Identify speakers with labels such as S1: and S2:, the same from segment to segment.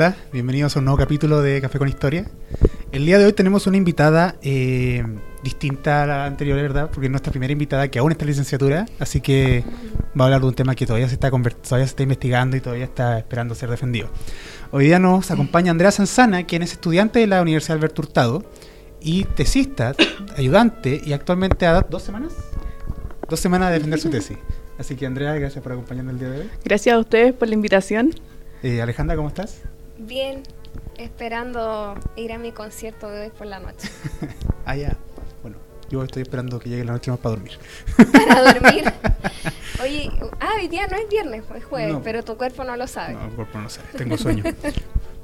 S1: Hola, bienvenidos a un nuevo capítulo de Café con Historia. El día de hoy tenemos una invitada eh, distinta a la anterior, ¿verdad? Porque es nuestra primera invitada que aún está en licenciatura, así que va a hablar de un tema que todavía se está, todavía se está investigando y todavía está esperando ser defendido. Hoy día nos acompaña Andrea Sanzana, quien es estudiante de la Universidad Alberto Hurtado y tesista, ayudante y actualmente ha dos semanas, dos semanas de defender su tesis. Así que Andrea, gracias por acompañarnos el día de hoy.
S2: Gracias a ustedes por la invitación.
S1: Eh, Alejandra, ¿cómo estás?
S3: Bien, esperando ir a mi concierto de hoy por la noche.
S1: Ah, ya. Bueno, yo estoy esperando que llegue la noche más para dormir.
S3: Para dormir. Oye, ah, hoy día no es viernes, es jueves,
S1: No.
S3: pero tu cuerpo no lo sabe.
S1: No, el cuerpo no sé, tengo sueño.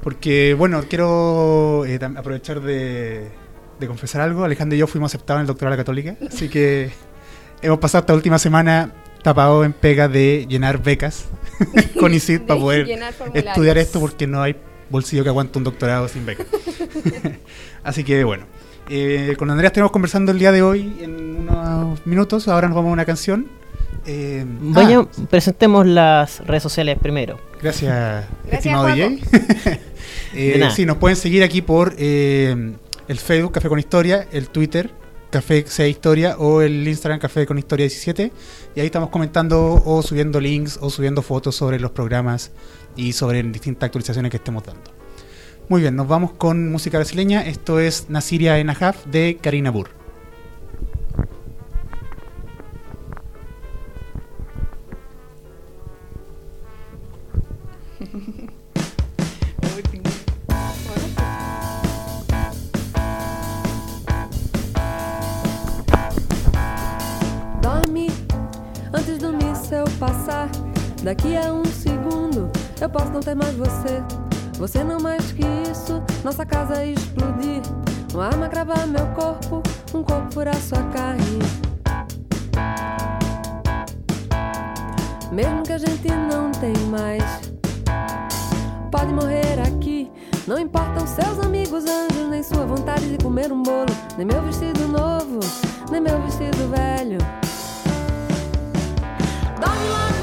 S1: Porque, bueno, quiero eh, aprovechar de, de confesar algo. Alejandro y yo fuimos aceptados en el doctorado de la Católica, así que hemos pasado esta última semana tapado en pega de llenar becas con ICID
S3: De
S1: para poder estudiar esto porque no hay bolsillo que aguante un doctorado sin beca. así que, bueno. eh, con Andrea estuvimos conversando el día de hoy en unos minutos. Ahora nos vamos a una canción. Eh,
S4: Vaya,
S1: ah,
S4: presentemos las redes sociales primero.
S1: Gracias,
S3: Gracias,
S1: estimado. DJ. Eh, sí, nos pueden seguir aquí por eh, el Facebook Café con Historia, el Twitter Café C Historia o el Instagram Café con Historia 17. Y ahí estamos comentando o subiendo links o subiendo fotos sobre los programas y sobre distintas actualizaciones que estemos dando. Muy bien, nos vamos con música brasileña. Esto es Nasiria en Ajaf de Karina Burr.
S5: Daqui a um segundo eu posso não ter mais você. Você não mais que isso, nossa casa explodir. Uma arma cravar meu corpo, um corpo furar sua carne. Mesmo que a gente não tem mais, pode morrer aqui. Não importam seus amigos anjos, nem sua vontade de comer um bolo, nem meu vestido novo, nem meu vestido velho. Dorme logo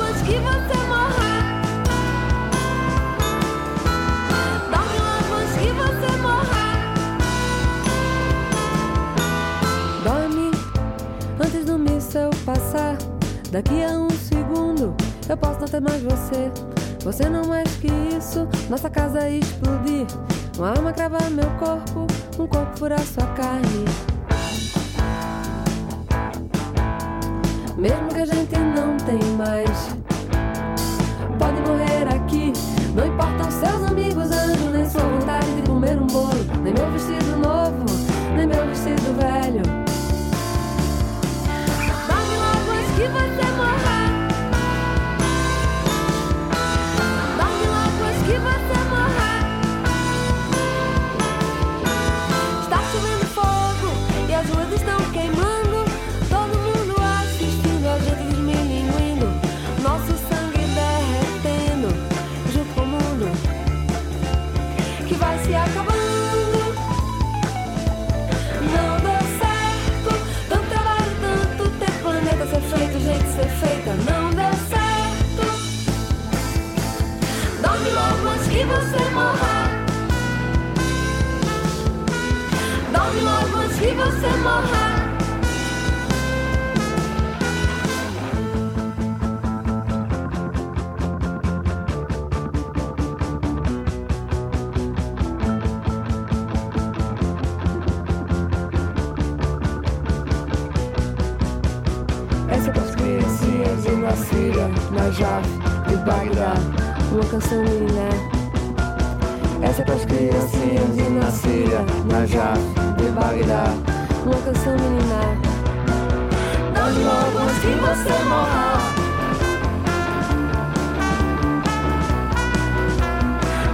S5: passar. Daqui a um segundo eu posso não ter mais você. Você não mais que isso, nossa casa explodir. Uma arma cravar meu corpo, um corpo furar sua carne. Mesmo que a gente não tem mais você morra. Dorme logo antes que você morra.
S6: Essa das criancinhas em Nasira, Najaf e Bagdá.
S5: Uma canção criancinhas de na Síria, Najaf, de Bagdá. Uma canção milinar. Dá-me logo antes que você morra.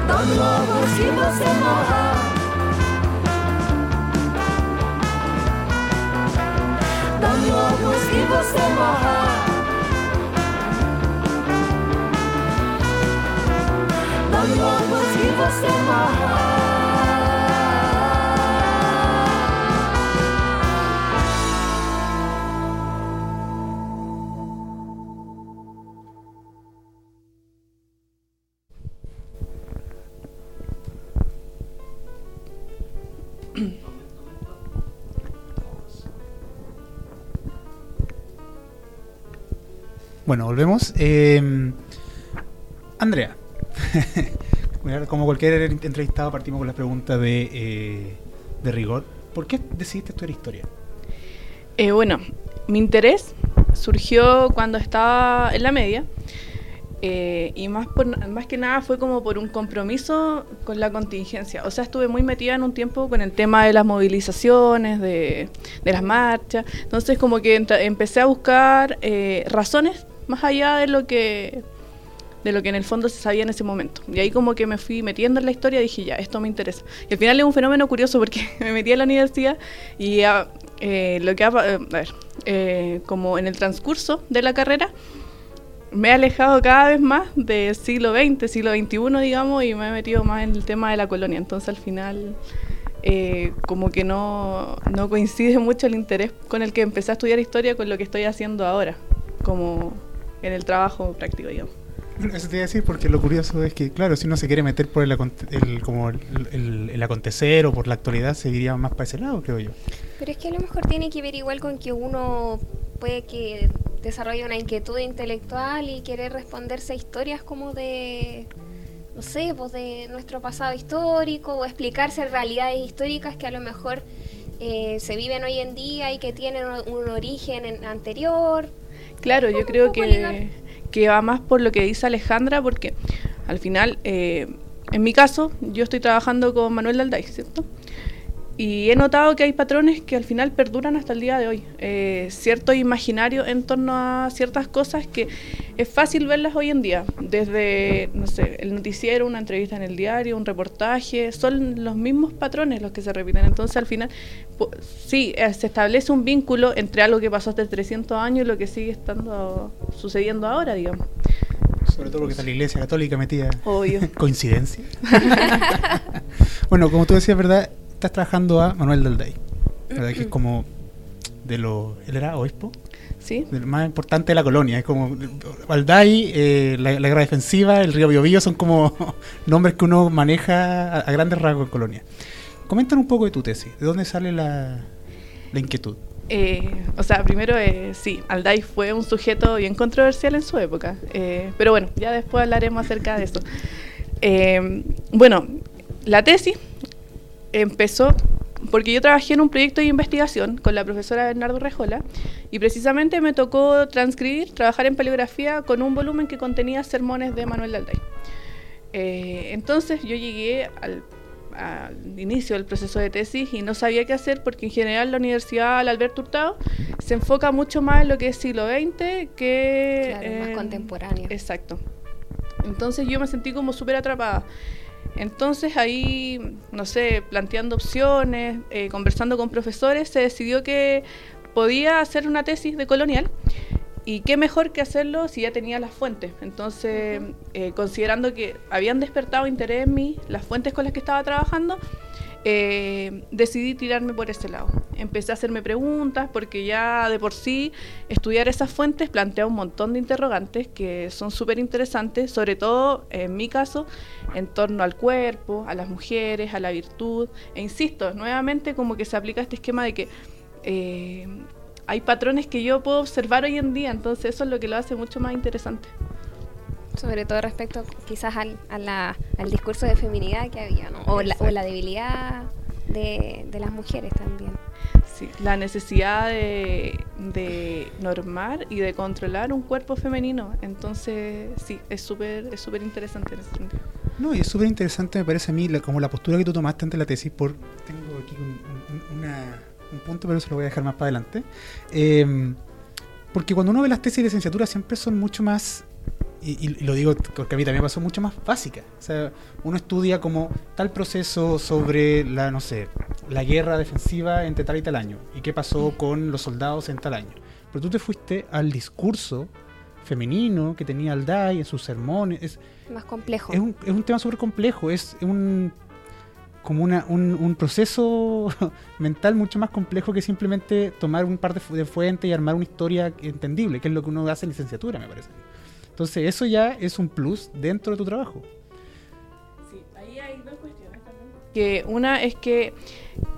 S5: Dá-me logo antes que você morra. Dá-me logo antes que você morra.
S1: Bueno, volvemos. Eh, Andrea, como cualquier entrevistado partimos con la pregunta de, eh, de rigor. ¿Por qué decidiste estudiar historia?
S2: Eh, bueno, mi interés surgió cuando estaba en la media eh, y más, por- más que nada fue como por un compromiso con la contingencia. O sea, estuve muy metida en un tiempo con el tema de las movilizaciones, de, las marchas. Entonces como que empecé a buscar eh, razones más allá de lo que de lo que en el fondo se sabía en ese momento. Y ahí como que me fui metiendo en la historia y dije, ya, esto me interesa. Y al final es un fenómeno curioso porque me metí a la universidad y ah, eh, lo que eh, eh, como en el transcurso de la carrera, me he alejado cada vez más del siglo XX, siglo XXI, digamos, y me he metido más en el tema de la colonia. Entonces al final... como que no, no coincide mucho el interés con el que empecé a estudiar historia con lo que estoy haciendo ahora, como en el trabajo práctico, digamos.
S1: Eso te iba a decir porque lo curioso es que, claro, si uno se quiere meter por el, el- como el, el- el acontecer o por la actualidad, se iría más para ese lado, creo yo.
S3: Pero es que a lo mejor tiene que ver igual con que uno puede que desarrolle una inquietud intelectual y querer responderse a historias como de, no sé, pues de nuestro pasado histórico o explicarse realidades históricas que a lo mejor eh, se viven hoy en día y que tienen un, un origen en- anterior.
S2: Claro, yo creo que,
S3: ligar.
S2: Que va más por lo que dice Alejandra, porque al final, eh, en mi caso, yo estoy trabajando con Manuel Dalday, ¿cierto? Y he notado que hay patrones que al final perduran hasta el día de hoy. Eh, cierto imaginario en torno a ciertas cosas que es fácil verlas hoy en día. Desde, no sé, el noticiero, una entrevista en el diario, un reportaje, son los mismos patrones los que se repiten. Entonces al final, pu- sí, eh, se establece un vínculo entre algo que pasó hace 300 años y lo que sigue estando sucediendo ahora, digamos.
S1: Sobre todo porque está la iglesia católica metida.
S2: Obvio.
S1: ¿Coincidencia? bueno, como tú decías, ¿verdad? Estás trabajando a Manuel Dalday, ¿verdad? Que es como de lo... ¿Él era obispo?
S2: ¿Sí?
S1: Del más importante de la colonia. Es como Valday, eh, la, la guerra defensiva, el río Biobío, son como nombres que uno maneja a, a grandes rasgos en colonia. Coméntanos un poco de tu tesis. ¿De dónde sale la, la inquietud?
S2: Eh, o sea, primero, eh, sí, Alday fue un sujeto bien controversial en su época. eh, pero bueno, ya después hablaremos acerca de eso. Eh, bueno, la tesis empezó porque yo trabajé en un proyecto de investigación con la profesora Bernardo Rejola y precisamente me tocó transcribir, trabajar en paleografía con un volumen que contenía sermones de Manuel Dalday. Eh, entonces yo llegué al, al inicio del proceso de tesis y no sabía qué hacer porque en general la Universidad Alberto Hurtado se enfoca mucho más en lo que es siglo XX que...
S3: Claro, más contemporáneo.
S2: Exacto. Entonces yo me sentí como súper atrapada. Entonces ahí, no sé, planteando opciones, eh, conversando con profesores, se decidió que podía hacer una tesis de colonial y qué mejor que hacerlo si ya tenía las fuentes. Entonces, eh, considerando que habían despertado interés en mí las fuentes con las que estaba trabajando, eh, decidí tirarme por ese lado. Empecé a hacerme preguntas porque ya de por sí estudiar esas fuentes plantea un montón de interrogantes que son súper interesantes, sobre todo en mi caso, en torno al cuerpo, a las mujeres, a la virtud. E insisto, nuevamente como que se aplica este esquema de que eh, hay patrones que yo puedo observar hoy en día, entonces eso es lo que lo hace mucho más interesante.
S3: Sobre todo respecto quizás al, a la- al discurso de feminidad que había, ¿no? O la, o la debilidad de, de las mujeres también.
S2: Sí, la necesidad de, de normar y de controlar un cuerpo femenino. Entonces, sí, es súper es súper interesante en ese sentido.
S1: No, y es súper interesante, me parece a mí, la- como la postura que tú tomaste ante la tesis. por Tengo aquí un, un- una- un punto, pero se lo voy a dejar más para adelante. Eh, porque cuando uno ve las tesis de licenciatura siempre son mucho más, y, y- lo digo porque a mí también me pasó, mucho más básicas. O sea, uno estudia como tal proceso sobre la, no sé, la guerra defensiva entre tal y tal año, y qué pasó con los soldados en tal año. Pero tú te fuiste al discurso femenino que tenía Alday en sus sermones. Es,
S3: Más complejo.
S1: es un, es un tema súper complejo, es un como una, un, un proceso mental mucho más complejo que simplemente tomar un par de fuentes y armar una historia entendible, que es lo que uno hace en licenciatura, me parece. Entonces, eso ya es un plus dentro de tu trabajo.
S2: Sí, ahí hay dos cuestiones también. Que una es que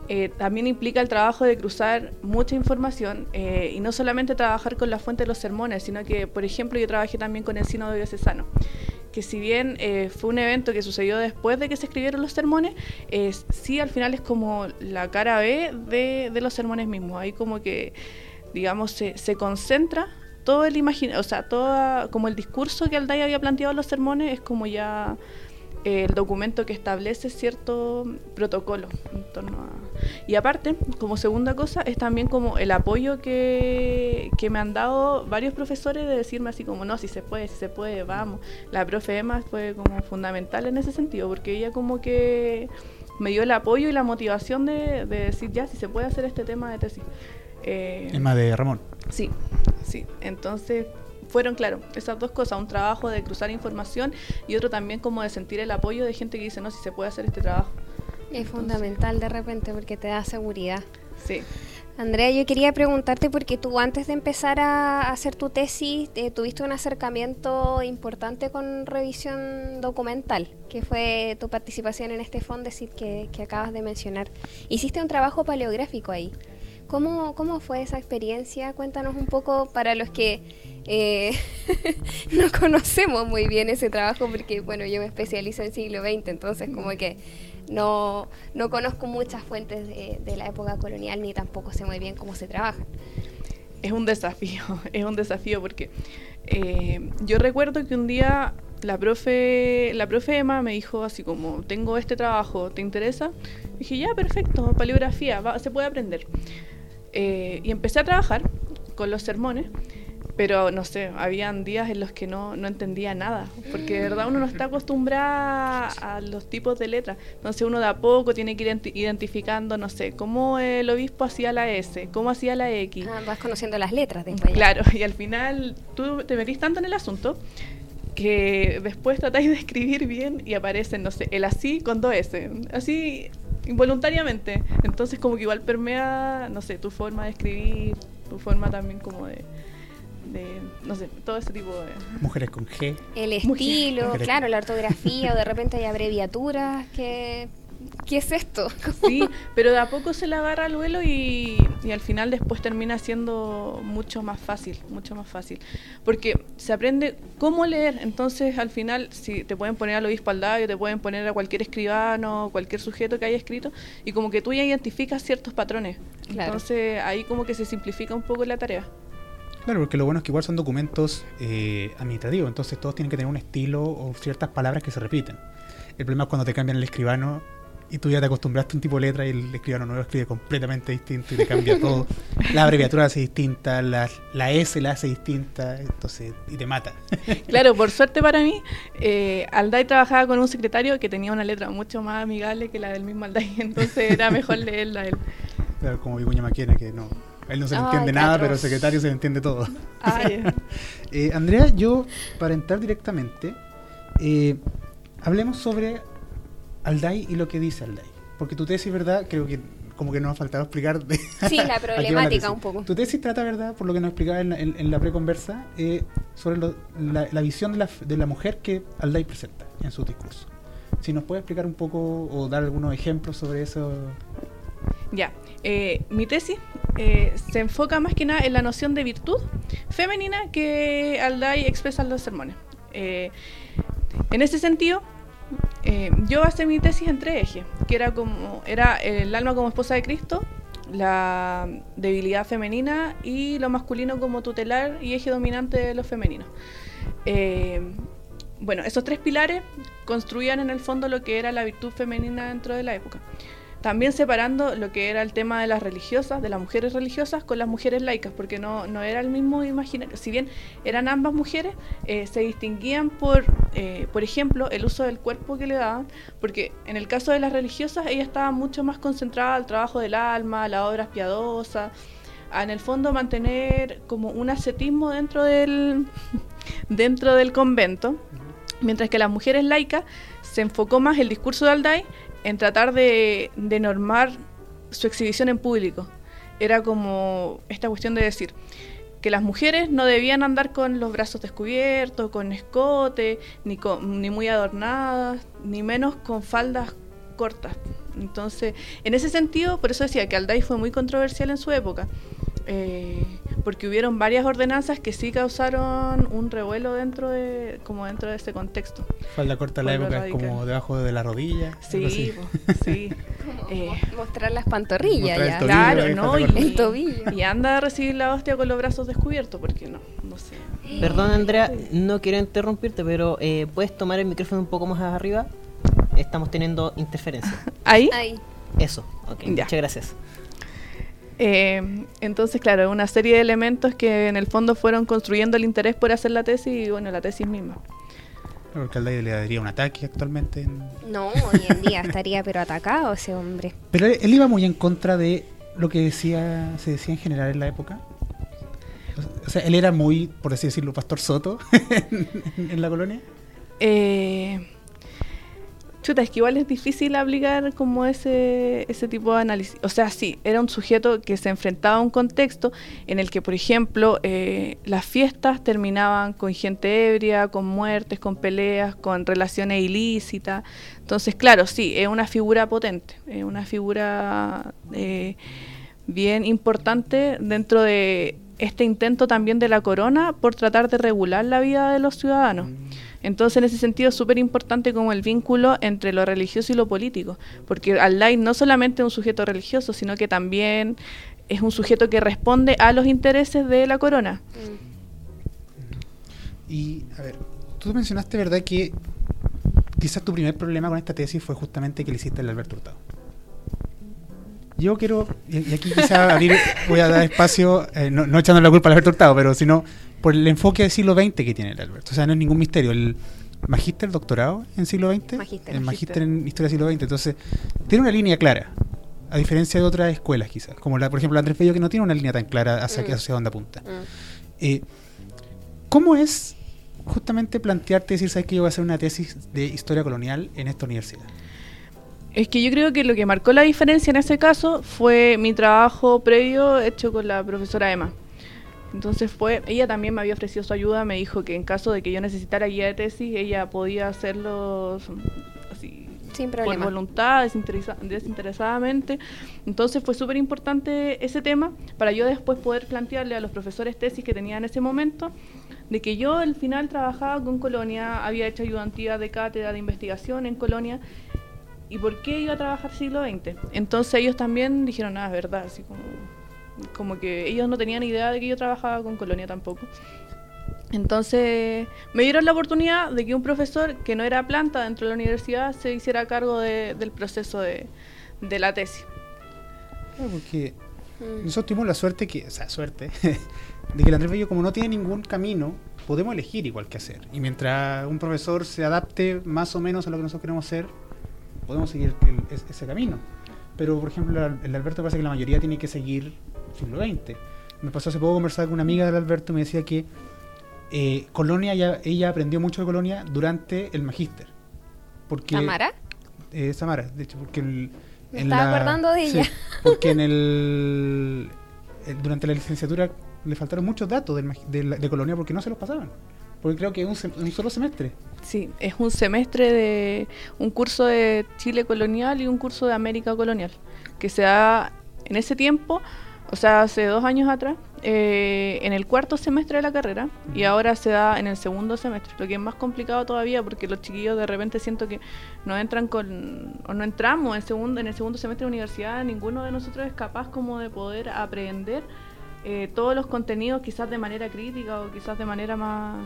S2: eh, también implica el trabajo de cruzar mucha información eh, y no solamente trabajar con la fuente de los sermones, sino que, por ejemplo, yo trabajé también con el Sínodo Diocesano, que si bien eh, fue un evento que sucedió después de que se escribieron los sermones, eh, sí al final es como la cara B de, de los sermones mismos. Ahí como que, digamos, se, se concentra todo el imagina, o sea, toda, como el discurso que Alday había planteado en los sermones es como ya eh, el documento que establece cierto protocolo en torno a... Y aparte, como segunda cosa, es también como el apoyo que, que me han dado varios profesores de decirme así como, no, si se puede, si se puede, vamos. La profe Emma fue como fundamental en ese sentido, porque ella como que me dio el apoyo y la motivación de, de decir, ya, si se puede hacer este tema de tesis. Eh,
S1: Emma de Ramón.
S2: Sí, sí. Entonces fueron, claro, esas dos cosas, un trabajo de cruzar información y otro también como de sentir el apoyo de gente que dice, no, si se puede hacer este trabajo.
S3: Es fundamental de repente porque te da seguridad.
S2: Sí.
S3: Andrea, yo quería preguntarte porque tú antes de empezar a hacer tu tesis eh, tuviste un acercamiento importante con revisión documental, que fue tu participación en este Fondesit que, que acabas de mencionar. Hiciste un trabajo paleográfico ahí. ¿Cómo, cómo fue esa experiencia? Cuéntanos un poco para los que eh, no conocemos muy bien ese trabajo, porque bueno, yo me especializo en siglo XX, entonces como que no, no conozco muchas fuentes de, la época colonial ni tampoco sé muy bien cómo se trabaja.
S2: Es un desafío, es un desafío porque eh, yo recuerdo que un día la profe, la profe Emma me dijo así como, tengo este trabajo, ¿te interesa? dije, ya, perfecto, paleografía, va- se puede aprender. Eh, y empecé a trabajar con los sermones, pero no sé, habían días en los que no, no entendía nada, porque de verdad uno no está acostumbrado a los tipos de letras. Entonces uno de a poco tiene que ir identi- identificando, no sé, cómo el obispo hacía la S, cómo hacía la X.
S3: Ah, vas conociendo las letras después.
S2: Claro, y al final tú te metís tanto en el asunto que después tratáis de escribir bien y aparecen, no sé, el así con dos S, así involuntariamente. Entonces como que igual permea, no sé, tu forma de escribir, tu forma también como de, de no sé, todo ese tipo de...
S1: Mujeres con G.
S3: El estilo, claro, la ortografía, o de repente hay abreviaturas, que... ¿Qué es esto?
S2: Sí, pero de a poco se le agarra al vuelo y, y al final después termina siendo mucho más fácil, mucho más fácil. Porque se aprende cómo leer, entonces al final si te pueden poner al obispo Aldayo, te pueden poner a cualquier escribano, cualquier sujeto que haya escrito, y como que tú ya identificas ciertos patrones.
S3: Claro.
S2: Entonces ahí como que se simplifica un poco la tarea.
S1: Claro, porque lo bueno es que igual son documentos eh, administrativos, entonces todos tienen que tener un estilo o ciertas palabras que se repiten. El problema es cuando te cambian el escribano y tú ya te acostumbraste a un tipo de letra y el escribano nuevo escribe completamente distinto y te cambia todo. La abreviatura hace distinta, la, la S la hace distinta, entonces, y te mata.
S2: Claro, por suerte para mí, eh, Alday trabajaba con un secretario que tenía una letra mucho más amigable que la del mismo Alday, entonces era mejor leerla a él.
S1: Claro, como Vicuña Maquena, que no, a él no se le
S3: Ay,
S1: entiende nada, pero al secretario se le entiende todo.
S2: Ah, ya.
S1: Eh, Andrea, yo, para entrar directamente, eh, hablemos sobre Alday y lo que dice Alday. Porque tu tesis, ¿verdad? Creo que como que nos ha faltado explicar. de-
S3: Sí, la problemática
S1: tesis.
S3: un poco.
S1: Tu tesis trata, ¿verdad? Por lo que nos explicaba en la, en- en la preconversa, eh, sobre lo- la, la visión de la, de la mujer que Alday presenta en su discurso. Si nos puede explicar un poco o dar algunos ejemplos sobre eso.
S2: Ya, eh, mi tesis eh, se enfoca más que nada en la noción de virtud femenina que Alday expresa en los sermones. Eh, en ese sentido, eh, yo basé mi tesis en tres ejes, que era como era el alma como esposa de Cristo, la debilidad femenina y lo masculino como tutelar y eje dominante de lo femenino. Eh, bueno, esos tres pilares construían en el fondo lo que era la virtud femenina dentro de la época. También separando lo que era el tema de las religiosas, de las mujeres religiosas, con las mujeres laicas, porque no, no era el mismo imaginario. Si bien eran ambas mujeres, eh, se distinguían por, eh, por ejemplo, el uso del cuerpo que le daban, porque en el caso de las religiosas, ellas estaban mucho más concentradas al trabajo del alma, a las obras piadosas, a en el fondo mantener como un ascetismo dentro del, dentro del convento, mientras que las mujeres laicas se enfocó más el discurso de Alday en tratar de, de normar su exhibición en público. Era como esta cuestión de decir que las mujeres no debían andar con los brazos descubiertos, con escote, ni, con- ni muy adornadas, ni menos con faldas cortas. Entonces, en ese sentido, por eso decía que Alday fue muy controversial en su época, eh, porque hubieron varias ordenanzas que sí causaron un revuelo dentro de, como dentro de ese contexto.
S1: Falda corta en la época, es como
S2: radical.
S1: debajo de la rodilla.
S2: Sí, sí. Eh,
S3: mo- mostrar las pantorrillas
S1: mostrar el
S3: ya.
S1: tobillo,
S2: Claro, ¿no? Y.
S3: El tobillo.
S2: y anda a recibir la hostia con los brazos descubiertos, porque no, no sé.
S4: Perdón, Andrea, no quiero interrumpirte, pero eh, ¿puedes tomar el micrófono un poco más arriba? Estamos teniendo interferencia.
S2: Ahí,
S3: Ahí.
S4: Eso, ok,
S2: Ya.
S4: muchas gracias.
S2: Eh, entonces, claro, una serie de elementos que en el fondo fueron construyendo el interés por hacer la tesis y, bueno, la tesis misma.
S1: Porque al le daría un ataque actualmente. en-
S3: No, hoy en día estaría pero atacado ese hombre.
S1: Pero él, él iba muy en contra de lo que decía se decía en general en la época. O sea, él era muy, por así decirlo, pastor Soto en, en la colonia.
S2: Eh, chuta, es que igual es difícil aplicar como ese, ese tipo de análisis. O sea, sí, era un sujeto que se enfrentaba a un contexto en el que, por ejemplo, eh, las fiestas terminaban con gente ebria, con muertes, con peleas, con relaciones ilícitas. Entonces, claro, sí, es una figura potente, es una figura eh, bien importante dentro de este intento también de la corona por tratar de regular la vida de los ciudadanos. Entonces, en ese sentido, es súper importante como el vínculo entre lo religioso y lo político, porque Al-Lai no solamente es un sujeto religioso, sino que también es un sujeto que responde a los intereses de la corona.
S1: Y, a ver, tú mencionaste, ¿verdad?, que quizás tu primer problema con esta tesis fue justamente que le hiciste al Alberto Hurtado. Yo quiero, y aquí quizás abrir, voy a dar espacio, eh, no, no echando la culpa al Alberto Hurtado, pero sino por el enfoque del siglo XX que tiene el Alberto. O sea, no es ningún misterio. El magíster, doctorado en siglo XX,
S3: Magíster.
S1: el
S2: Magíster.
S1: magíster en historia del siglo XX. Entonces, tiene una línea clara, a diferencia de otras escuelas quizás, como la, por ejemplo, la Andrés Bello, que no tiene una línea tan clara hacia,
S3: Mm.
S1: hacia dónde apunta.
S3: Mm.
S1: Eh, ¿Cómo es justamente plantearte decir, sabes que yo voy a hacer una tesis de historia colonial en esta universidad?
S2: Es que yo creo que lo que marcó la diferencia en ese caso fue mi trabajo previo hecho con la profesora Emma. Entonces fue, ella también me había ofrecido su ayuda, me dijo que en caso de que yo necesitara guía de tesis, ella podía hacerlo así
S3: Sin
S2: por voluntad, desinteresa- desinteresadamente. Entonces fue súper importante ese tema para yo después poder plantearle a los profesores tesis que tenía en ese momento de que yo al final trabajaba con Colonia, había hecho ayudantía de cátedra de investigación en Colonia y por qué iba a trabajar siglo XX. Entonces ellos también dijeron, ah, es verdad, así como, como que ellos no tenían idea de que yo trabajaba con Colonia tampoco. Entonces me dieron la oportunidad de que un profesor que no era planta dentro de la universidad se hiciera cargo de- del proceso de, de la tesis.
S1: Claro, porque
S3: Mm.
S1: nosotros tuvimos la suerte que, o sea, suerte, de que el Andrés Bello, como no tiene ningún camino, podemos elegir igual que hacer. Y mientras un profesor se adapte más o menos a lo que nosotros queremos hacer, podemos seguir el- es- ese camino. Pero, por ejemplo, el Alberto parece que la mayoría tiene que seguir siglo XX. Me pasó hace poco conversar con una amiga del Alberto y me decía que eh, Colonia, ya, ella aprendió mucho de Colonia durante el magíster. Porque,
S3: ¿Tamara?
S1: Eh, Samara, de hecho, porque el,
S3: Me
S1: en
S3: estaba
S1: la-
S3: acordando de
S1: sí,
S3: ella.
S1: porque en el, el- durante la licenciatura le faltaron muchos datos del de, la- de Colonia porque no se los pasaban. Porque creo que es un, un solo semestre.
S2: Sí, es un semestre de un curso de Chile colonial y un curso de América colonial, que se da en ese tiempo, O sea, hace dos años atrás, eh, en el cuarto semestre de la carrera, y ahora se da en el segundo semestre, lo que es más complicado todavía porque los chiquillos de repente siento que no entran con, o no entramos en, segundo, en el segundo semestre de universidad, ninguno de nosotros es capaz como de poder aprender eh, todos los contenidos quizás de manera crítica o quizás de manera más,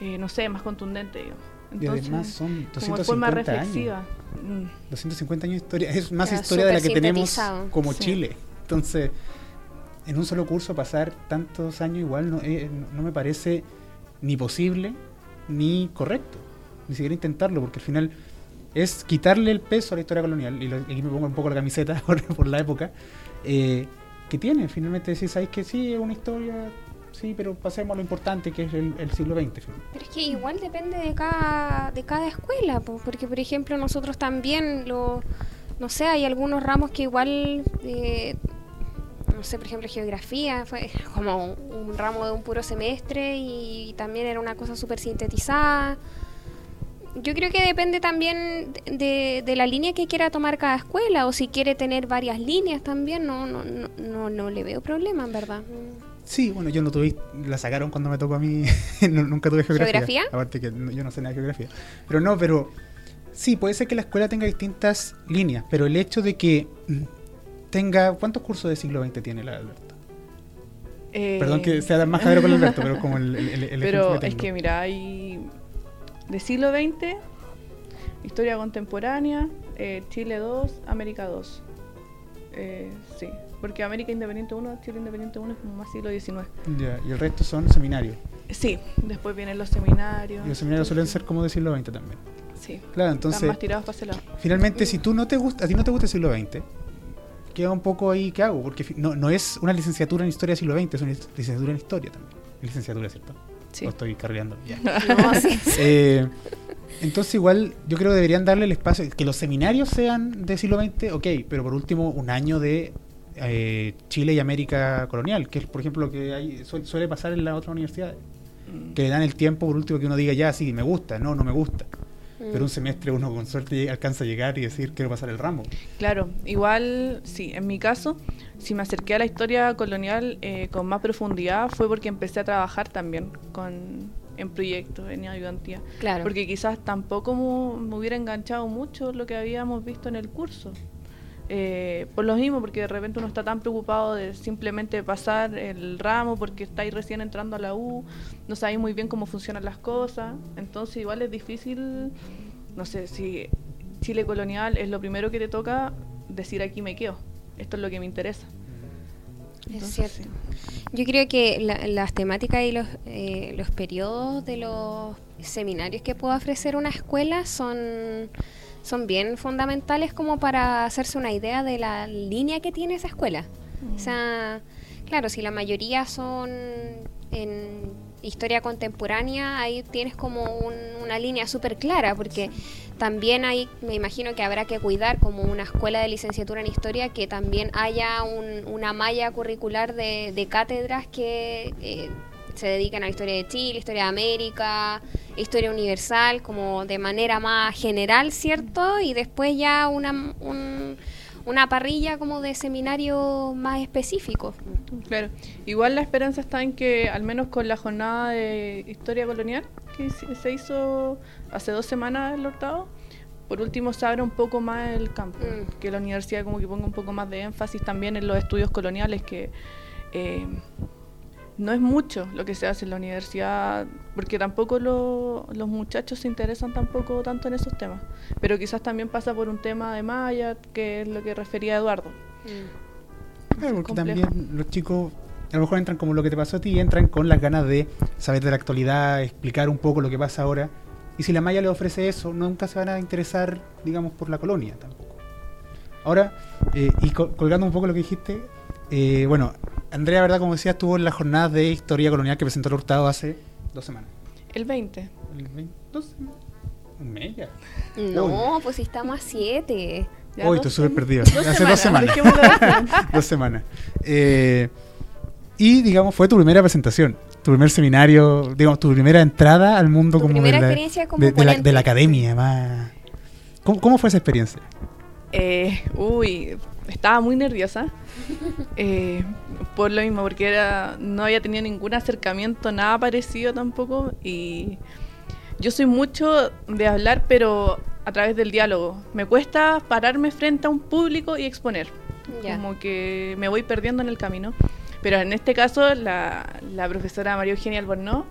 S2: eh, no sé, más contundente. digamos.
S1: Y además son
S2: como de forma
S1: 250 años.
S2: reflexiva. Mm.
S1: 250 años de historia. Es más historia de la que tenemos como
S2: Sí.
S1: Chile. Entonces, en un solo curso pasar tantos años igual no, eh, no- me parece ni posible ni correcto. Ni siquiera intentarlo, porque al final es quitarle el peso a la historia colonial. Y lo- aquí me pongo un poco la camiseta por, por la época. eh, que tiene, finalmente decir, ¿sabéis que sí? Es una historia, sí, pero pasemos a lo importante que es el, siglo XX.
S3: Pero es que igual depende de cada, de cada escuela, po, porque por ejemplo nosotros también lo, no sé, hay algunos ramos que igual, eh, no sé, por ejemplo geografía fue como un, un ramo de un puro semestre y, también era una cosa súper sintetizada. Yo creo que depende también de, de la línea que quiera tomar cada escuela o si quiere tener varias líneas también, no, no, no, no, no le veo problema en verdad.
S1: Sí, bueno, yo no tuve, la sacaron cuando me tocó a mí, no- nunca tuve geografía.
S3: ¿Geografía?
S1: Aparte que no- yo no sé nada de geografía. Pero no, pero sí, puede ser que la escuela tenga distintas líneas, pero el hecho de que tenga, ¿cuántos cursos de siglo XX tiene la Alberto?
S2: Eh,
S1: Perdón que sea más javier con Alberto, pero como el, el, el- el
S2: Pero es que mira, hay de siglo XX, historia contemporánea, eh, Chile 2, América 2. Eh, sí, porque América Independiente 1, Chile Independiente 1 es como más siglo XIX.
S1: Ya, y el resto son seminarios.
S2: Sí, después vienen los seminarios.
S1: Y los seminarios suelen ser como de siglo XX también.
S2: Sí,
S1: Claro,
S2: están
S1: entonces,
S2: más tirados para ese lado.
S1: finalmente, si tú no te gusta, a ti no te gusta el siglo XX, queda un poco ahí, ¿qué hago? Porque no, no es una licenciatura en historia del siglo XX, es una licenciatura en historia también. Licenciatura, ¿cierto?
S2: Sí.
S1: Lo estoy cargando. Ya.
S3: No, sí.
S1: Eh, entonces igual yo creo que deberían darle el espacio, que los seminarios sean del siglo XX, ok, pero por último un año de eh, Chile y América colonial, que es por ejemplo lo que hay, suele, suele pasar en las otras universidades,
S2: Mm.
S1: que le dan el tiempo por último que uno diga ya, sí, me gusta, no, no me gusta,
S3: Mm.
S1: pero un semestre uno con suerte llega- alcanza a llegar y decir quiero pasar el ramo.
S2: Claro, igual, sí, en mi caso, si me acerqué a la historia colonial eh, con más profundidad fue porque empecé a trabajar también con, en proyectos, en ayudantía.
S3: Claro.
S2: Porque quizás tampoco mu- me hubiera enganchado mucho lo que habíamos visto en el curso. Eh, por lo mismo, porque de repente uno está tan preocupado de simplemente pasar el ramo porque estáis recién entrando a la U, no sabéis muy bien cómo funcionan las cosas, entonces igual es difícil, no sé, si Chile colonial es lo primero que te toca, decir aquí me quedo, esto es lo que me interesa.
S3: Es cierto. Yo creo que la- las temáticas y los, eh, los periodos de los seminarios que puede ofrecer una escuela son, son bien fundamentales como para hacerse una idea de la línea que tiene esa escuela. O sea, claro, si la mayoría son en historia contemporánea, ahí tienes como un- una línea súper clara, porque también hay, me imagino que habrá que cuidar como una escuela de licenciatura en historia, que también haya un- una malla curricular de, de cátedras que eh, se dedican a la historia de Chile, historia de América, historia universal, como de manera más general, ¿cierto? Y después ya una, un- una parrilla como de seminario más específico.
S2: Claro, igual la esperanza está en que al menos con la jornada de historia colonial que se se hizo hace dos semanas el Hurtado, por último se abra un poco más el campo,
S3: Mm.
S2: que la universidad como que ponga un poco más de énfasis también en los estudios coloniales, que eh, no es mucho lo que se hace en la universidad, porque tampoco lo- los muchachos se interesan tampoco tanto en esos temas, pero quizás también pasa por un tema de Maya, que es lo que refería Eduardo.
S1: Claro, porque
S2: complejo.
S1: también los chicos a lo mejor entran como lo que te pasó a ti, entran con las ganas de saber de la actualidad, explicar un poco lo que pasa ahora. Y si la Maya le ofrece eso, nunca se van a interesar, digamos, por la colonia tampoco. Ahora, eh, y col- colgando un poco lo que dijiste, eh, bueno, Andrea, ¿verdad? Como decía, estuvo en las jornadas de historia colonial que presentó el Hurtado hace dos semanas.
S2: El 20.
S1: El 20 dos semanas. Un mes ya.
S3: No, pues si estamos a siete.
S2: Ya
S1: Hoy
S2: dos
S1: estoy súper perdido.
S2: dos
S1: Hace dos semanas. dos semanas. Eh, y, digamos, fue tu primera presentación, tu primer seminario, digamos, tu primera entrada al mundo
S3: Tu
S1: como, de
S3: primera
S1: la,
S3: experiencia como
S1: de, de la, de la academia. Más... ¿Cómo, cómo fue esa experiencia?
S2: Eh, uy, estaba muy nerviosa. eh, por lo mismo, porque era, no había tenido ningún acercamiento, nada parecido tampoco. Y yo soy mucho de hablar, pero a través del diálogo. Me cuesta pararme frente a un público y exponer. Como que me voy perdiendo en el camino. Pero en este caso, la, la profesora María Eugenia Albornoz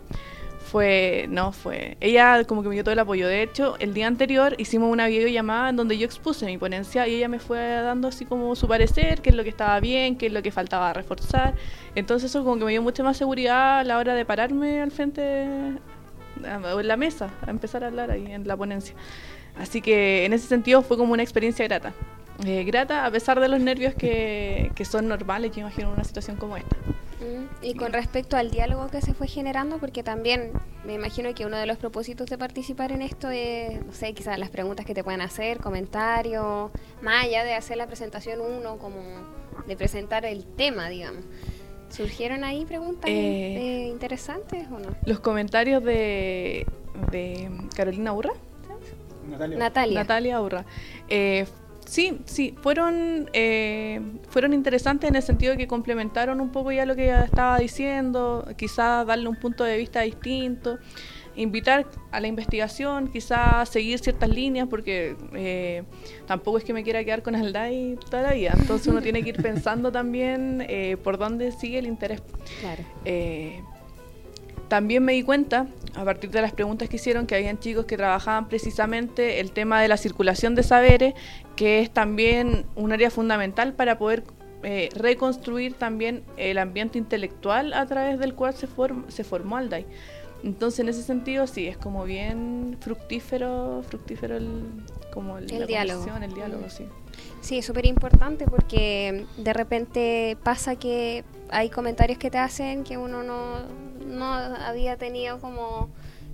S2: fue, no, fue, ella como que me dio todo el apoyo. De hecho, el día anterior hicimos una videollamada en donde yo expuse mi ponencia y ella me fue dando así como su parecer, qué es lo que estaba bien, qué es lo que faltaba reforzar. Entonces eso como que me dio mucha más seguridad a la hora de pararme al frente en la mesa, a empezar a hablar ahí en la ponencia. Así que en ese sentido fue como una experiencia grata. Eh, grata a pesar de los nervios que, que son normales, yo imagino, en una situación como esta.
S3: Mm, Y con respecto al diálogo que se fue generando, porque también me imagino que uno de los propósitos de participar en esto es, no sé, quizás las preguntas que te puedan hacer, comentarios, más allá de hacer la presentación uno, como de presentar el tema, digamos. ¿Surgieron ahí preguntas
S2: Eh,
S3: eh, interesantes o no?
S2: Los comentarios de, de Carolina Urra.
S3: Natalia.
S2: Natalia Urra. Eh, sí, sí, fueron, eh, fueron interesantes en el sentido de que complementaron un poco ya lo que ella estaba diciendo, quizás darle un punto de vista distinto, invitar a la investigación, quizás seguir ciertas líneas, porque eh, tampoco es que me quiera quedar con el DAI toda la vida, entonces uno tiene que ir pensando también eh, por dónde sigue el interés.
S3: Claro.
S2: También me di cuenta, a partir de las preguntas que hicieron, que habían chicos que trabajaban precisamente el tema de la circulación de saberes, que es también un área fundamental para poder eh, reconstruir también el ambiente intelectual a través del cual se, form- se formó Alday. Entonces, en ese sentido, sí, es como bien fructífero, fructífero el, como el,
S3: diálogo.
S2: el diálogo, sí.
S3: Sí, es súper importante porque de repente pasa que hay comentarios que te hacen que uno no, no había tenido como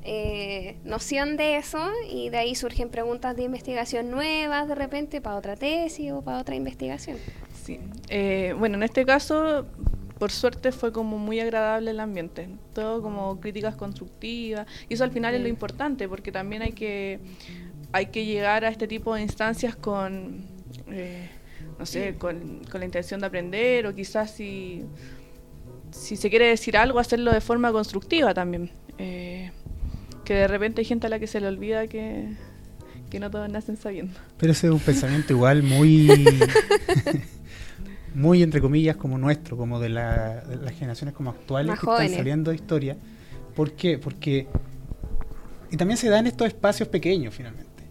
S3: eh, noción de eso y de ahí surgen preguntas de investigación nuevas de repente para otra tesis o para otra investigación.
S2: Sí. Eh, bueno, en este caso, por suerte fue como muy agradable el ambiente. Todo como críticas constructivas. Y eso al final es lo importante, porque también hay que, hay que llegar a este tipo de instancias con, eh, no sé, con, con la intención de aprender o quizás si, si se quiere decir algo, hacerlo de forma constructiva también. Eh, que de repente hay gente a la que se le olvida que, que no todos nacen sabiendo.
S1: Pero ese es un pensamiento igual muy, muy entre comillas como nuestro, como de, la- de las generaciones como actuales
S3: Más
S1: que
S3: jóvenes.
S1: están saliendo de historia. ¿Por qué? Porque y también se da en estos espacios pequeños finalmente,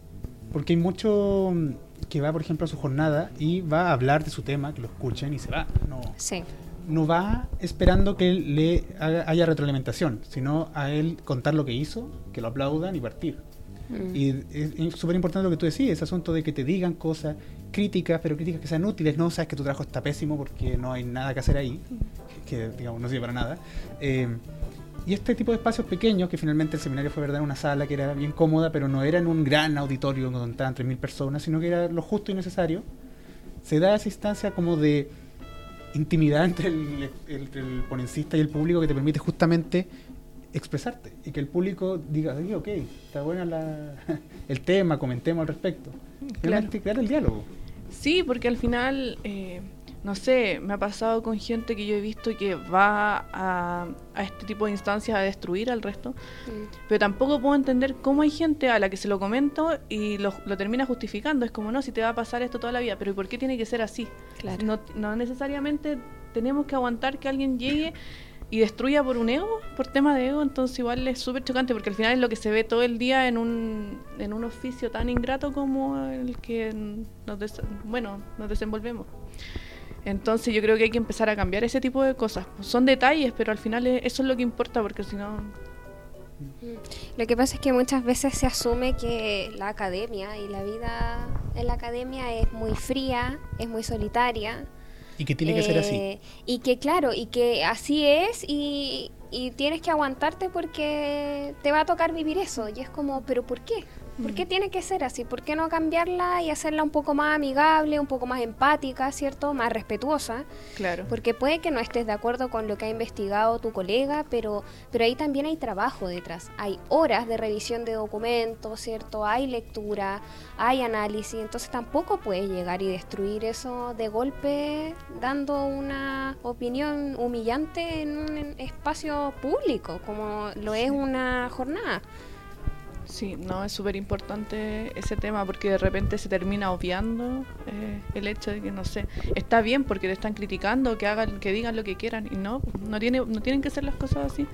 S1: porque hay mucho mm, que va, por ejemplo, a su jornada y va a hablar de su tema, que lo escuchen y se va. No,
S3: Sí.
S1: No va esperando que le haga- haya retroalimentación, sino a él contar lo que hizo, que lo aplaudan y partir.
S3: Mm.
S1: Y es es súper importante lo que tú decís, ese asunto de que te digan cosas críticas, pero críticas que sean útiles, no sabes que tu trabajo está pésimo porque no hay nada que hacer ahí, que digamos no sirve para nada. Eh, y este tipo de espacios pequeños, que finalmente el seminario fue verdad en una sala que era bien cómoda, pero no era en un gran auditorio donde estaban 3.000 personas, sino que era lo justo y necesario, se da esa instancia como de intimidad entre el, el- el ponencista y el público que te permite justamente expresarte y que el público diga, "Oye, ok, está bueno el tema, comentemos al respecto. Finalmente, crear el diálogo.
S2: Sí, porque al final, eh, no sé, me ha pasado con gente que yo he visto que va a, a este tipo de instancias a destruir al resto, pero tampoco puedo entender cómo hay gente a la que se lo comento y lo, lo termina justificando. Es como, no, si te va a pasar esto toda la vida, pero ¿y por qué tiene que ser así?
S3: Claro.
S2: No, no necesariamente tenemos que aguantar que alguien llegue y destruya por un ego, por tema de ego, entonces igual es súper chocante porque al final es lo que se ve todo el día en un, en un oficio tan ingrato como el que nos, des- bueno, nos desenvolvemos. Entonces yo creo que hay que empezar a cambiar ese tipo de cosas. Son detalles, pero al final es- eso es lo que importa porque si no...
S3: Lo que pasa es que muchas veces se asume que la academia y la vida en la academia es muy fría, es muy solitaria.
S1: Y que tiene que ser así.
S3: Eh, Y que claro, y que así es y, y tienes que aguantarte porque te va a tocar vivir eso. Y es como, ¿pero por qué?
S7: ¿Por qué tiene que ser así? ¿Por qué no cambiarla y hacerla un poco más amigable, un poco más empática, ¿cierto? Más respetuosa.
S2: Claro.
S7: Porque puede que no estés de acuerdo con lo que ha investigado tu colega, pero, pero ahí también hay trabajo detrás. Hay horas de revisión de documentos, ¿cierto? Hay lectura, hay análisis, entonces tampoco puedes llegar y destruir eso de golpe dando una opinión humillante en un espacio público, como lo es una jornada.
S2: Sí, no, es súper importante ese tema porque de repente se termina obviando eh, el hecho de que, no sé, está bien porque te están criticando, que hagan, que digan lo que quieran y no, no, tiene, no tienen que ser las cosas así.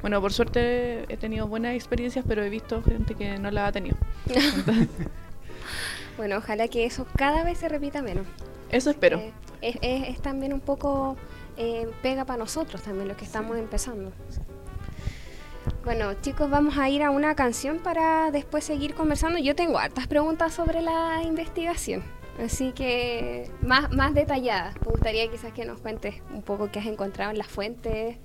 S2: Bueno, por suerte he tenido buenas experiencias, pero he visto gente que no las ha tenido.
S7: Bueno, ojalá que eso cada vez se repita menos.
S2: Eso espero.
S7: Eh, es, es- es también un poco eh, pega para nosotros también los que estamos empezando. Bueno, chicos, vamos a ir a una canción para después seguir conversando. Yo tengo hartas preguntas sobre la investigación, así que más, más detalladas. Me gustaría quizás que nos cuentes un poco qué has encontrado en las fuentes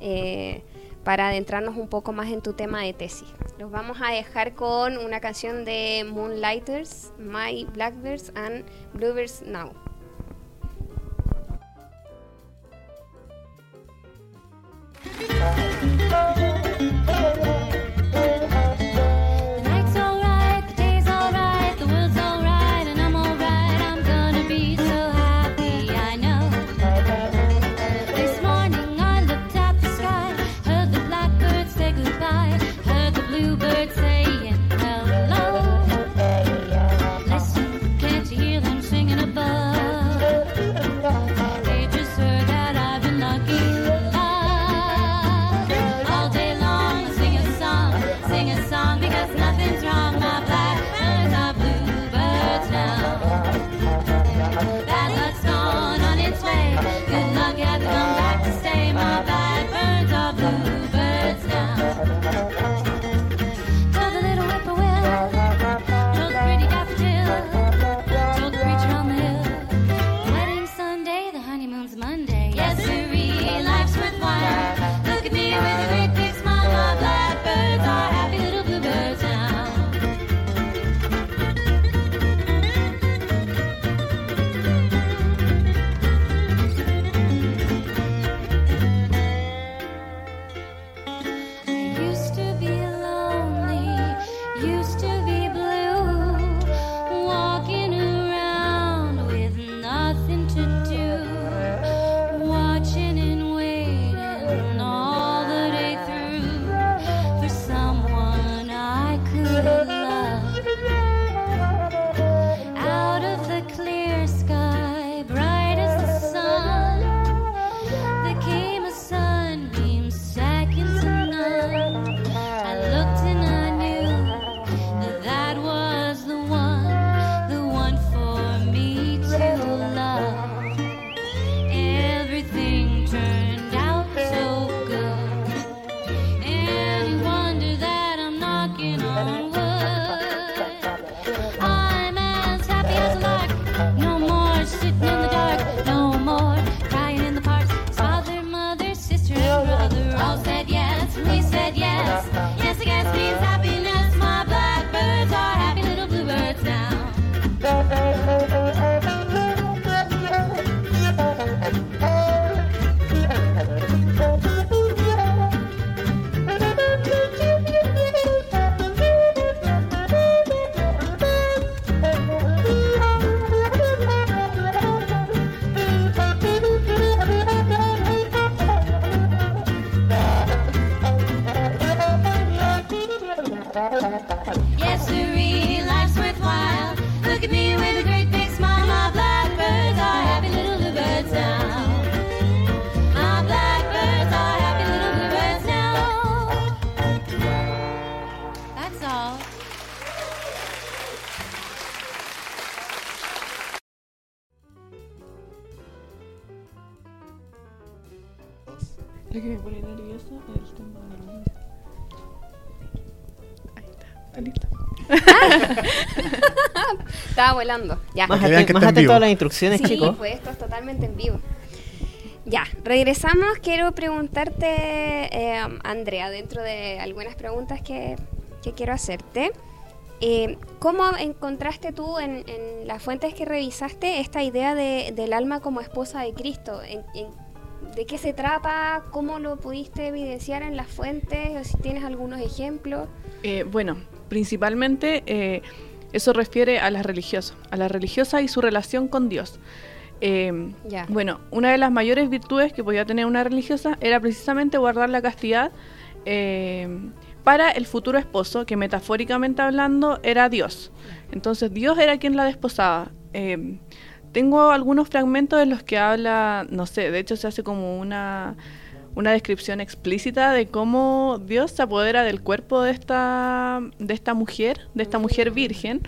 S7: eh, para adentrarnos un poco más en tu tema de tesis. Los vamos a dejar con una canción de Moonlighters, My Blackbirds and Bluebirds Now.
S2: Lo que me pone nerviosa es el tema. Ahí está, está listo.
S7: Estaba volando. Ya.
S4: Más,
S1: que vean
S4: aten-
S1: que
S4: más
S1: está en
S4: atento
S1: vivo.
S4: a las instrucciones,
S7: Sí,
S4: chicos.
S7: pues esto es totalmente en vivo. Ya, regresamos. Quiero preguntarte, eh, Andrea, dentro de algunas preguntas que, que quiero hacerte.
S3: Eh, ¿Cómo encontraste tú en, en las fuentes que revisaste esta idea de- del alma como esposa de Cristo? ¿En- en- ¿De qué se trata? ¿Cómo lo pudiste evidenciar en las fuentes? ¿O si tienes algunos ejemplos?
S2: Eh, bueno, principalmente eh, eso refiere a las religiosas, a la religiosa y su relación con Dios. Eh. Bueno, una de las mayores virtudes que podía tener una religiosa era precisamente guardar la castidad para el futuro esposo, que metafóricamente hablando era Dios. Entonces Dios era quien la desposaba. Eh, tengo algunos fragmentos en los que habla, no sé, de hecho se hace como una, una descripción explícita de cómo Dios se apodera del cuerpo de esta, de esta mujer, de esta mujer virgen.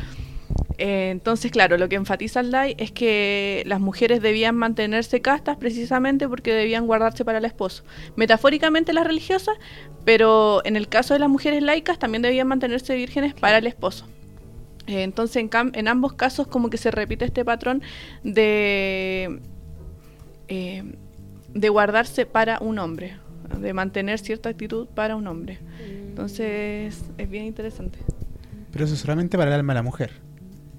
S2: Eh, entonces, claro, lo que enfatiza el DAI es que las mujeres debían mantenerse castas precisamente porque debían guardarse para el esposo. Metafóricamente las religiosas, pero en el caso de las mujeres laicas también debían mantenerse vírgenes para el esposo. Eh, entonces, en, cam- en ambos casos como que se repite este patrón de, eh, de guardarse para un hombre, de mantener cierta actitud para un hombre. Entonces, es bien interesante.
S1: Pero eso es solamente para el alma de la mujer.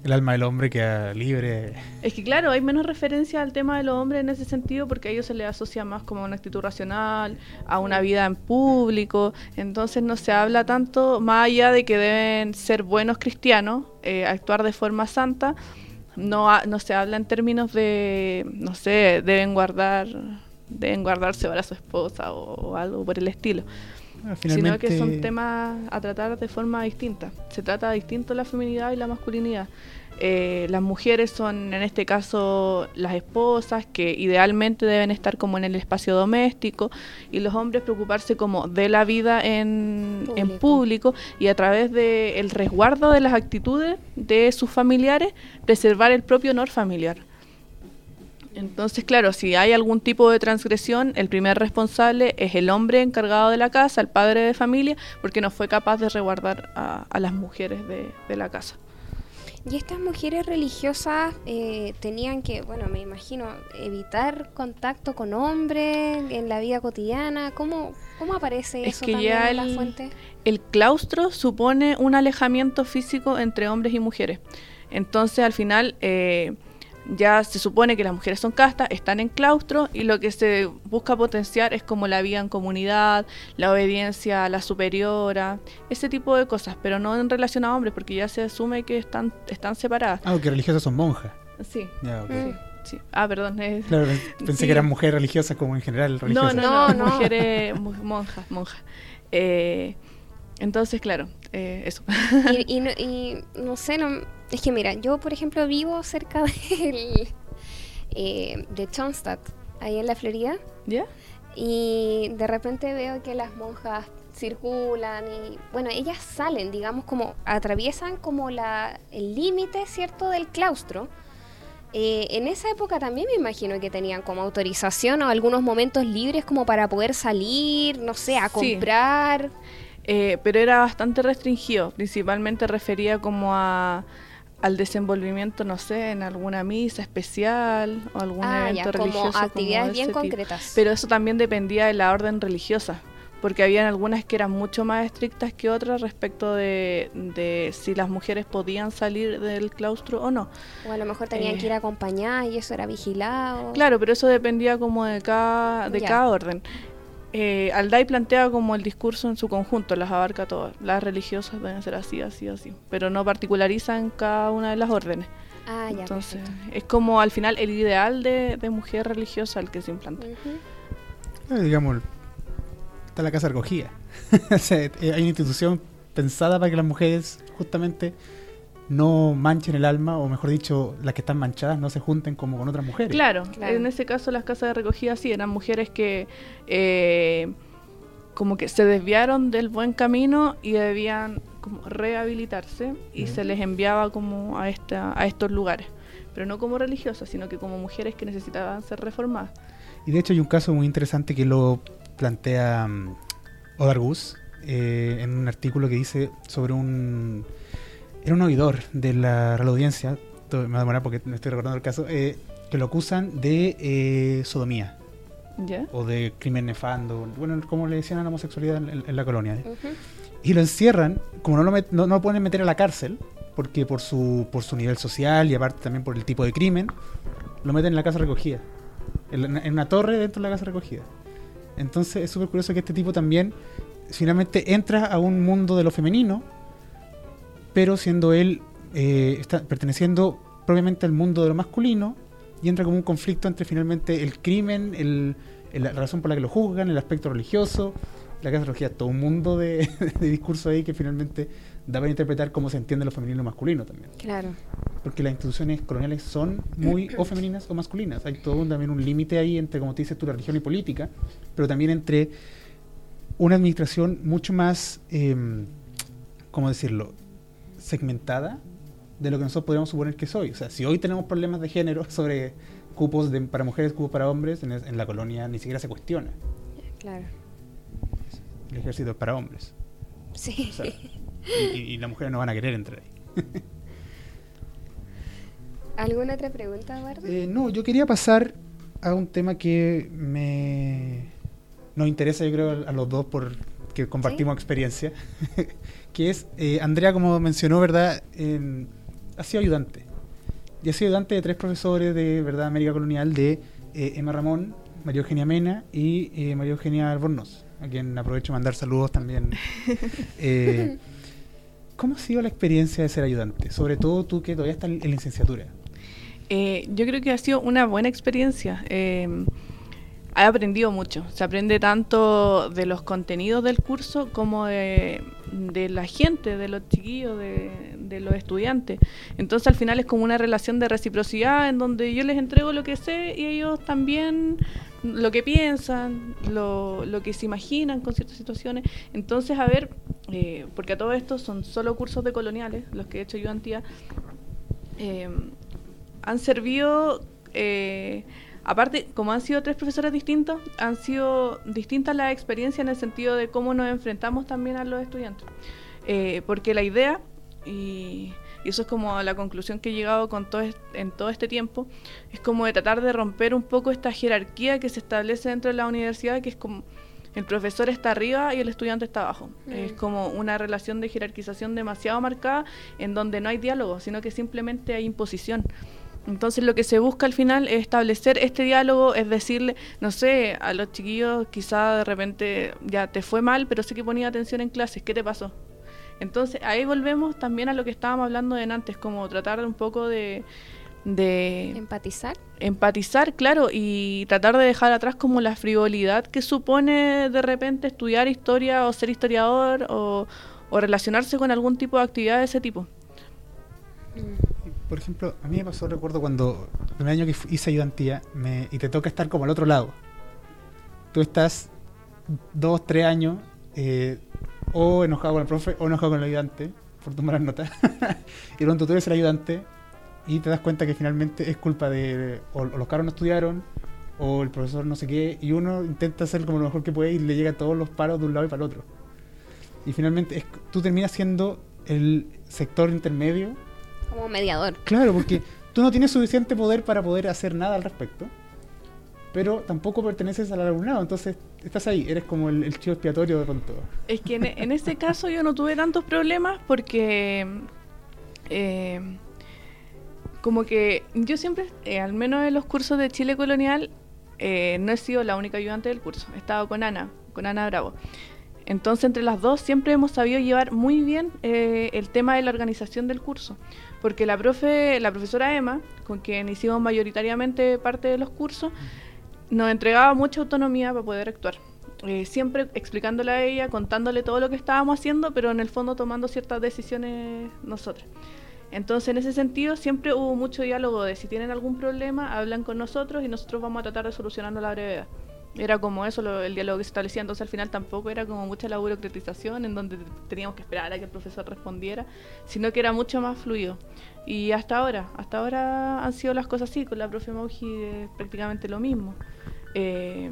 S1: El alma del hombre queda libre.
S2: Es que claro, hay menos referencia al tema de los hombres en ese sentido porque a ellos se les asocia más como a una actitud racional, a una vida en público, entonces no se habla tanto, más allá de que deben ser buenos cristianos, eh, actuar de forma santa, no, no se habla en términos de, no sé, deben guardar, deben guardarse para su esposa o, o algo por el estilo,
S1: Ah,
S2: sino que son temas a tratar de forma distinta. Se trata distinto la feminidad y la masculinidad. Eh, las mujeres son, en este caso, las esposas, que idealmente deben estar como en el espacio doméstico, y los hombres preocuparse como de la vida en en
S3: Público.
S2: público, y a través del resguardo de las actitudes de sus familiares, preservar el propio honor familiar. Entonces, claro, si hay algún tipo de transgresión, el primer responsable es el hombre encargado de la casa, el padre de familia, porque no fue capaz de resguardar a, a las mujeres de, de la casa.
S3: Y estas mujeres religiosas eh, tenían que, bueno, me imagino, evitar contacto con hombres en la vida cotidiana. ¿Cómo, cómo aparece
S2: Es
S3: eso
S2: que
S3: también
S2: ya
S3: en la
S2: el-
S3: fuente?
S2: El claustro supone un alejamiento físico entre hombres y mujeres. Entonces, al final, eh, ya se supone que las mujeres son castas, están en claustro y lo que se busca potenciar es como la vida en comunidad, la obediencia a la superiora, ese tipo de cosas, pero no en relación a hombres, porque ya se asume que están, están separadas.
S1: Ah, que religiosas son monjas.
S2: Sí.
S3: Mm.
S2: Ah, perdón. es-
S1: Claro, pensé
S2: Sí.
S1: que eran mujeres religiosas como en general
S2: No,
S1: religiosas.
S2: no,
S3: No,
S2: no,
S3: no.
S2: mujeres, mu- monjas, monjas. Eh, entonces, claro, eh, eso.
S3: Y, y no, y no sé, no, es que mira, yo por ejemplo vivo cerca del, eh, de Chonstadt, ahí en la Florida,
S2: ¿Ya?
S3: y de repente veo que las monjas circulan y bueno, ellas salen, digamos, como atraviesan como la, el límite, ¿cierto?, del claustro. Eh, en esa época también me imagino que tenían como autorización o algunos momentos libres como para poder salir, no sé, a
S2: Sí.
S3: comprar.
S2: Eh, pero era bastante restringido, principalmente refería como a al desenvolvimiento, no sé, en alguna misa especial o algún
S3: Ah,
S2: evento
S3: ya, como
S2: religioso.
S3: actividades
S2: de
S3: bien
S2: tipo.
S3: concretas.
S2: Pero eso también dependía de la orden religiosa, porque habían algunas que eran mucho más estrictas que otras respecto de, de si las mujeres podían salir del claustro o no.
S3: O a lo mejor tenían
S2: Eh.
S3: que ir acompañadas y eso era vigilado.
S2: Claro, pero eso dependía como de cada, de
S3: Ya.
S2: cada orden. Eh, Alday plantea como el discurso en su conjunto, las abarca todas. Las religiosas deben ser así, así, así, pero no particularizan cada una de las órdenes.
S3: Ah, ya.
S2: Entonces,
S3: perfecto.
S2: es como al final el ideal de, de mujer religiosa el que se implanta.
S1: Eh, digamos, está la casa recogida. Eh, hay una institución pensada para que las mujeres justamente no manchen el alma, o mejor dicho, las que están manchadas no se junten como con otras mujeres.
S2: Claro,
S3: Claro.
S2: en ese caso las casas de recogida sí, eran mujeres que eh, como que se desviaron del buen camino y debían como rehabilitarse y se les enviaba como a, esta, a estos lugares. Pero no como religiosas, sino que como mujeres que necesitaban ser reformadas.
S1: Y de hecho hay un caso muy interesante que lo plantea um, Odar Gus eh, en un artículo que dice sobre un... Era un oidor de la Real Audiencia, me va a demorar porque no estoy recordando el caso, eh, que lo acusan de eh, sodomía.
S2: ¿Ya?
S1: o de crimen nefando, bueno, como le decían a la homosexualidad en, en- en la colonia. ¿eh?
S3: Ujú.
S1: Y lo encierran, como no lo, met- no, no lo pueden meter a la cárcel, porque por su, por su nivel social y aparte también por el tipo de crimen, lo meten en la casa recogida, en, la- en una torre dentro de la casa recogida. Entonces es súper curioso que este tipo también finalmente entra a un mundo de lo femenino, pero siendo él, eh, está perteneciendo propiamente al mundo de lo masculino, y entra como un conflicto entre finalmente el crimen, el, el- la razón por la que lo juzgan, el aspecto religioso, la casa recogida, todo un mundo de, de discurso ahí que finalmente da para interpretar cómo se entiende lo femenino y lo masculino también.
S3: Claro.
S1: Porque las instituciones coloniales son muy o femeninas o masculinas. Hay todo un, también un límite ahí entre, como te dices tú, la religión y política, pero también entre una administración mucho más, eh, ¿cómo decirlo?, segmentada de lo que nosotros podríamos suponer que soy. O sea, si hoy tenemos problemas de género sobre cupos de- para mujeres, cupos para hombres, en, es- en la colonia ni siquiera se cuestiona.
S3: Claro.
S1: El ejército es para hombres.
S3: Sí.
S1: O sea, y, y- y las mujeres no van a querer entrar ahí.
S3: ¿Alguna otra pregunta, Eduardo?
S1: Eh, no, yo quería pasar a un tema que me nos interesa, yo creo, a, los dos por que compartimos experiencia, que es eh, Andrea, como mencionó, verdad, ha sido ayudante y ha sido ayudante de tres profesores de verdad América Colonial de eh, Emma Ramón, María Eugenia Mena y eh, María Eugenia Albornoz, a quien aprovecho de mandar saludos también. Eh, ¿Cómo ha sido la experiencia de ser ayudante? Sobre todo tú que todavía estás en licenciatura.
S2: Eh, yo creo que ha sido una buena experiencia. He aprendido mucho. Se aprende tanto de los contenidos del curso como de, de la gente, de los chiquillos, de, los estudiantes. Entonces al final es como una relación de reciprocidad en donde yo les entrego lo que sé y ellos también lo que piensan, lo, lo que se imaginan con ciertas situaciones. Entonces, a ver, eh, porque a todo esto son solo cursos de coloniales, los que he hecho yo antía, eh, han servido, eh, aparte, como han sido tres profesores distintos, han sido distintas las experiencias en el sentido de cómo nos enfrentamos también a los estudiantes. Eh, porque la idea, y, y eso es como la conclusión que he llegado con todo en todo este tiempo, es como de tratar de romper un poco esta jerarquía que se establece dentro de la universidad, que es como el profesor está arriba y el estudiante está abajo.
S3: Mm.
S2: Es como una relación de jerarquización demasiado marcada en donde no hay diálogo, sino que simplemente hay imposición. Entonces lo que se busca al final es establecer este diálogo, es decirle, no sé, a los chiquillos quizá de repente ya te fue mal, pero sé que ponía atención en clases, ¿qué te pasó? Entonces ahí volvemos también a lo que estábamos hablando de antes, como tratar de un poco de, de
S3: Empatizar.
S2: empatizar, claro, y tratar de dejar atrás como la frivolidad que supone de repente estudiar historia o ser historiador o, o relacionarse con algún tipo de actividad de ese tipo.
S1: Por ejemplo, a mí me pasó, recuerdo cuando el primer año que hice ayudantía me, y te toca estar como al otro lado. Tú estás dos, tres años eh, o enojado con el profe o enojado con el ayudante por tus malas notas. y pronto tú eres el ayudante y te das cuenta que finalmente es culpa de o, o los caros no estudiaron o el profesor no sé qué y uno intenta hacer como lo mejor que puede y le llega todos los paros de un lado y para el otro. Y finalmente es- tú terminas siendo el sector intermedio
S3: Como mediador.
S1: Claro, porque tú no tienes suficiente poder para poder hacer nada al respecto, pero tampoco perteneces al alumnado, entonces estás ahí, eres como el, el chivo expiatorio de pronto.
S2: Es que en, en ese caso yo no tuve tantos problemas porque eh, como que yo siempre, eh, al menos en los cursos de Chile Colonial, eh, no he sido la única ayudante del curso. He estado con Ana, con Ana Bravo. Entonces, entre las dos siempre hemos sabido llevar muy bien eh, el tema de la organización del curso. Porque la profe, la profesora Emma, con quien hicimos mayoritariamente parte de los cursos, nos entregaba mucha autonomía para poder actuar. Eh, siempre explicándole a ella, contándole todo lo que estábamos haciendo, pero en el fondo tomando ciertas decisiones nosotras. Entonces, en ese sentido, siempre hubo mucho diálogo de si tienen algún problema, hablan con nosotros y nosotros vamos a tratar de solucionarlo a la brevedad. Era como eso lo- el diálogo que se establecía, entonces al final tampoco era como mucha la burocratización en donde teníamos que esperar a que el profesor respondiera, sino que era mucho más fluido. Y hasta ahora, hasta ahora han sido las cosas así, con la profe Mauji es prácticamente lo mismo. Eh,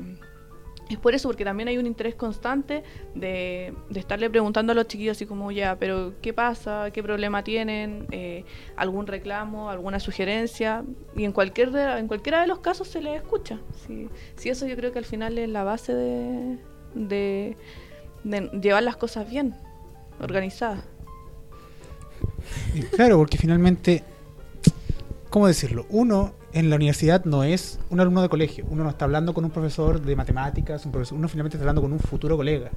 S2: es por eso, porque también hay un interés constante de, de estarle preguntando a los chiquillos así como, ya, pero ¿qué pasa? ¿Qué problema tienen? Eh, ¿Algún reclamo? ¿Alguna sugerencia? Y en, cualquier en cualquiera de los casos se les escucha. Sí, sí, eso yo creo que al final es la base de, de, de llevar las cosas bien, organizadas.
S1: Claro, porque finalmente, ¿cómo decirlo? Uno en la universidad no es un alumno de colegio. Uno no está hablando con un profesor de matemáticas, un profesor, uno finalmente está hablando con un futuro colega.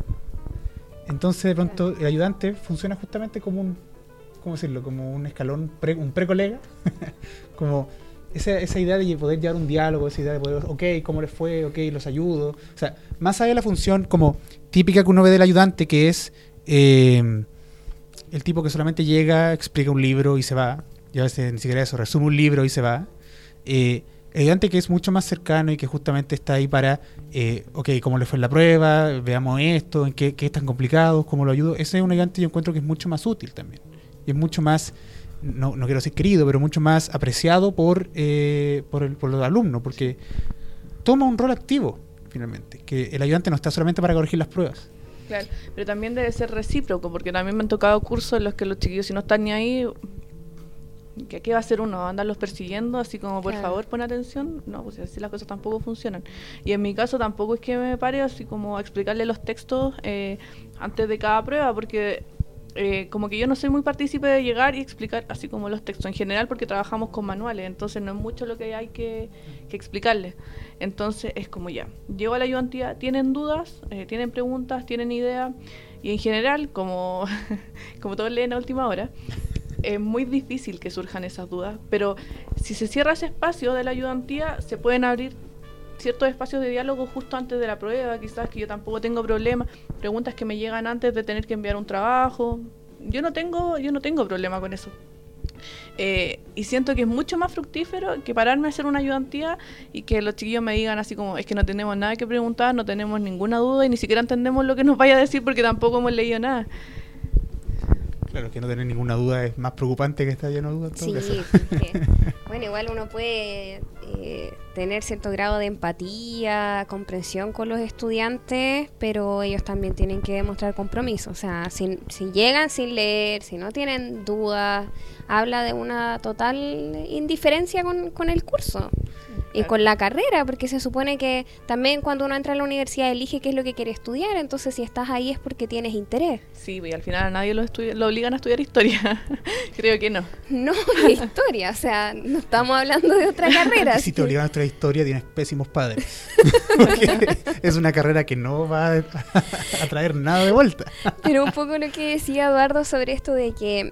S1: Entonces, de pronto, el ayudante funciona justamente como un, ¿cómo decirlo? Como un escalón, pre, un pre-colega. como esa, esa idea de poder llevar un diálogo, esa idea de poder, ok, ¿cómo les fue? Ok, los ayudo. O sea, más allá de la función como típica que uno ve del ayudante, que es eh, el tipo que solamente llega, explica un libro y se va. Y a veces ni siquiera eso, resume un libro y se va. Eh, el ayudante que es mucho más cercano y que justamente está ahí para, eh, ok, ¿cómo le fue la prueba? Veamos esto, en qué, qué es tan complicado, cómo lo ayudo. Ese es un ayudante yo encuentro que es mucho más útil también. Y es mucho más, no, no quiero decir querido, pero mucho más apreciado por, eh, por, el, por los alumnos, porque toma un rol activo, finalmente. Que el ayudante no está solamente para corregir las pruebas.
S2: Claro, pero también debe ser recíproco, porque también me han tocado cursos en los que los chiquillos, si no están ni ahí, ¿qué, qué va a hacer uno? ¿Andarlos persiguiendo? Así como, por
S3: Claro.
S2: favor, pon atención. No, pues así las cosas tampoco funcionan. Y en mi caso tampoco es que me pare así como a explicarle los textos eh, antes de cada prueba, porque eh, como que yo no soy muy partícipe de llegar y explicar así como los textos en general, porque trabajamos con manuales, entonces no es mucho lo que hay que, que explicarles. Entonces es como ya, llego a la ayudantía, tienen dudas, eh, tienen preguntas, tienen ideas, y en general, como, como todos leen a última hora, es muy difícil que surjan esas dudas, pero si se cierra ese espacio de la ayudantía, se pueden abrir ciertos espacios de diálogo justo antes de la prueba, quizás que yo tampoco tengo problema, preguntas que me llegan antes de tener que enviar un trabajo. Yo no tengo, yo no tengo problema con eso. Eh, y siento que es mucho más fructífero que pararme a hacer una ayudantía y que los chiquillos me digan así como, es que no tenemos nada que preguntar, no tenemos ninguna duda y ni siquiera entendemos lo que nos vaya a decir porque tampoco hemos leído nada.
S1: Claro, que no tener ninguna duda es más preocupante que estar lleno de dudas.
S3: Sí, porque, bueno, igual uno puede eh, tener cierto grado de empatía, comprensión con los estudiantes, pero ellos también tienen que demostrar compromiso. O sea, si, si llegan sin leer, si no tienen dudas, habla de una total indiferencia con, con el curso. Y con la carrera, porque se supone que también cuando uno entra a la universidad elige qué es lo que quiere estudiar, entonces si estás ahí es porque tienes interés.
S2: Sí, y al final a nadie lo, estudia- lo obligan a estudiar historia. Creo que no.
S3: No de historia, o sea, no estamos hablando de otra carrera.
S1: Si te obligan a estudiar historia, tienes pésimos padres. Porque es una carrera que no va a, a traer nada de vuelta.
S3: Pero un poco lo que decía Eduardo sobre esto de que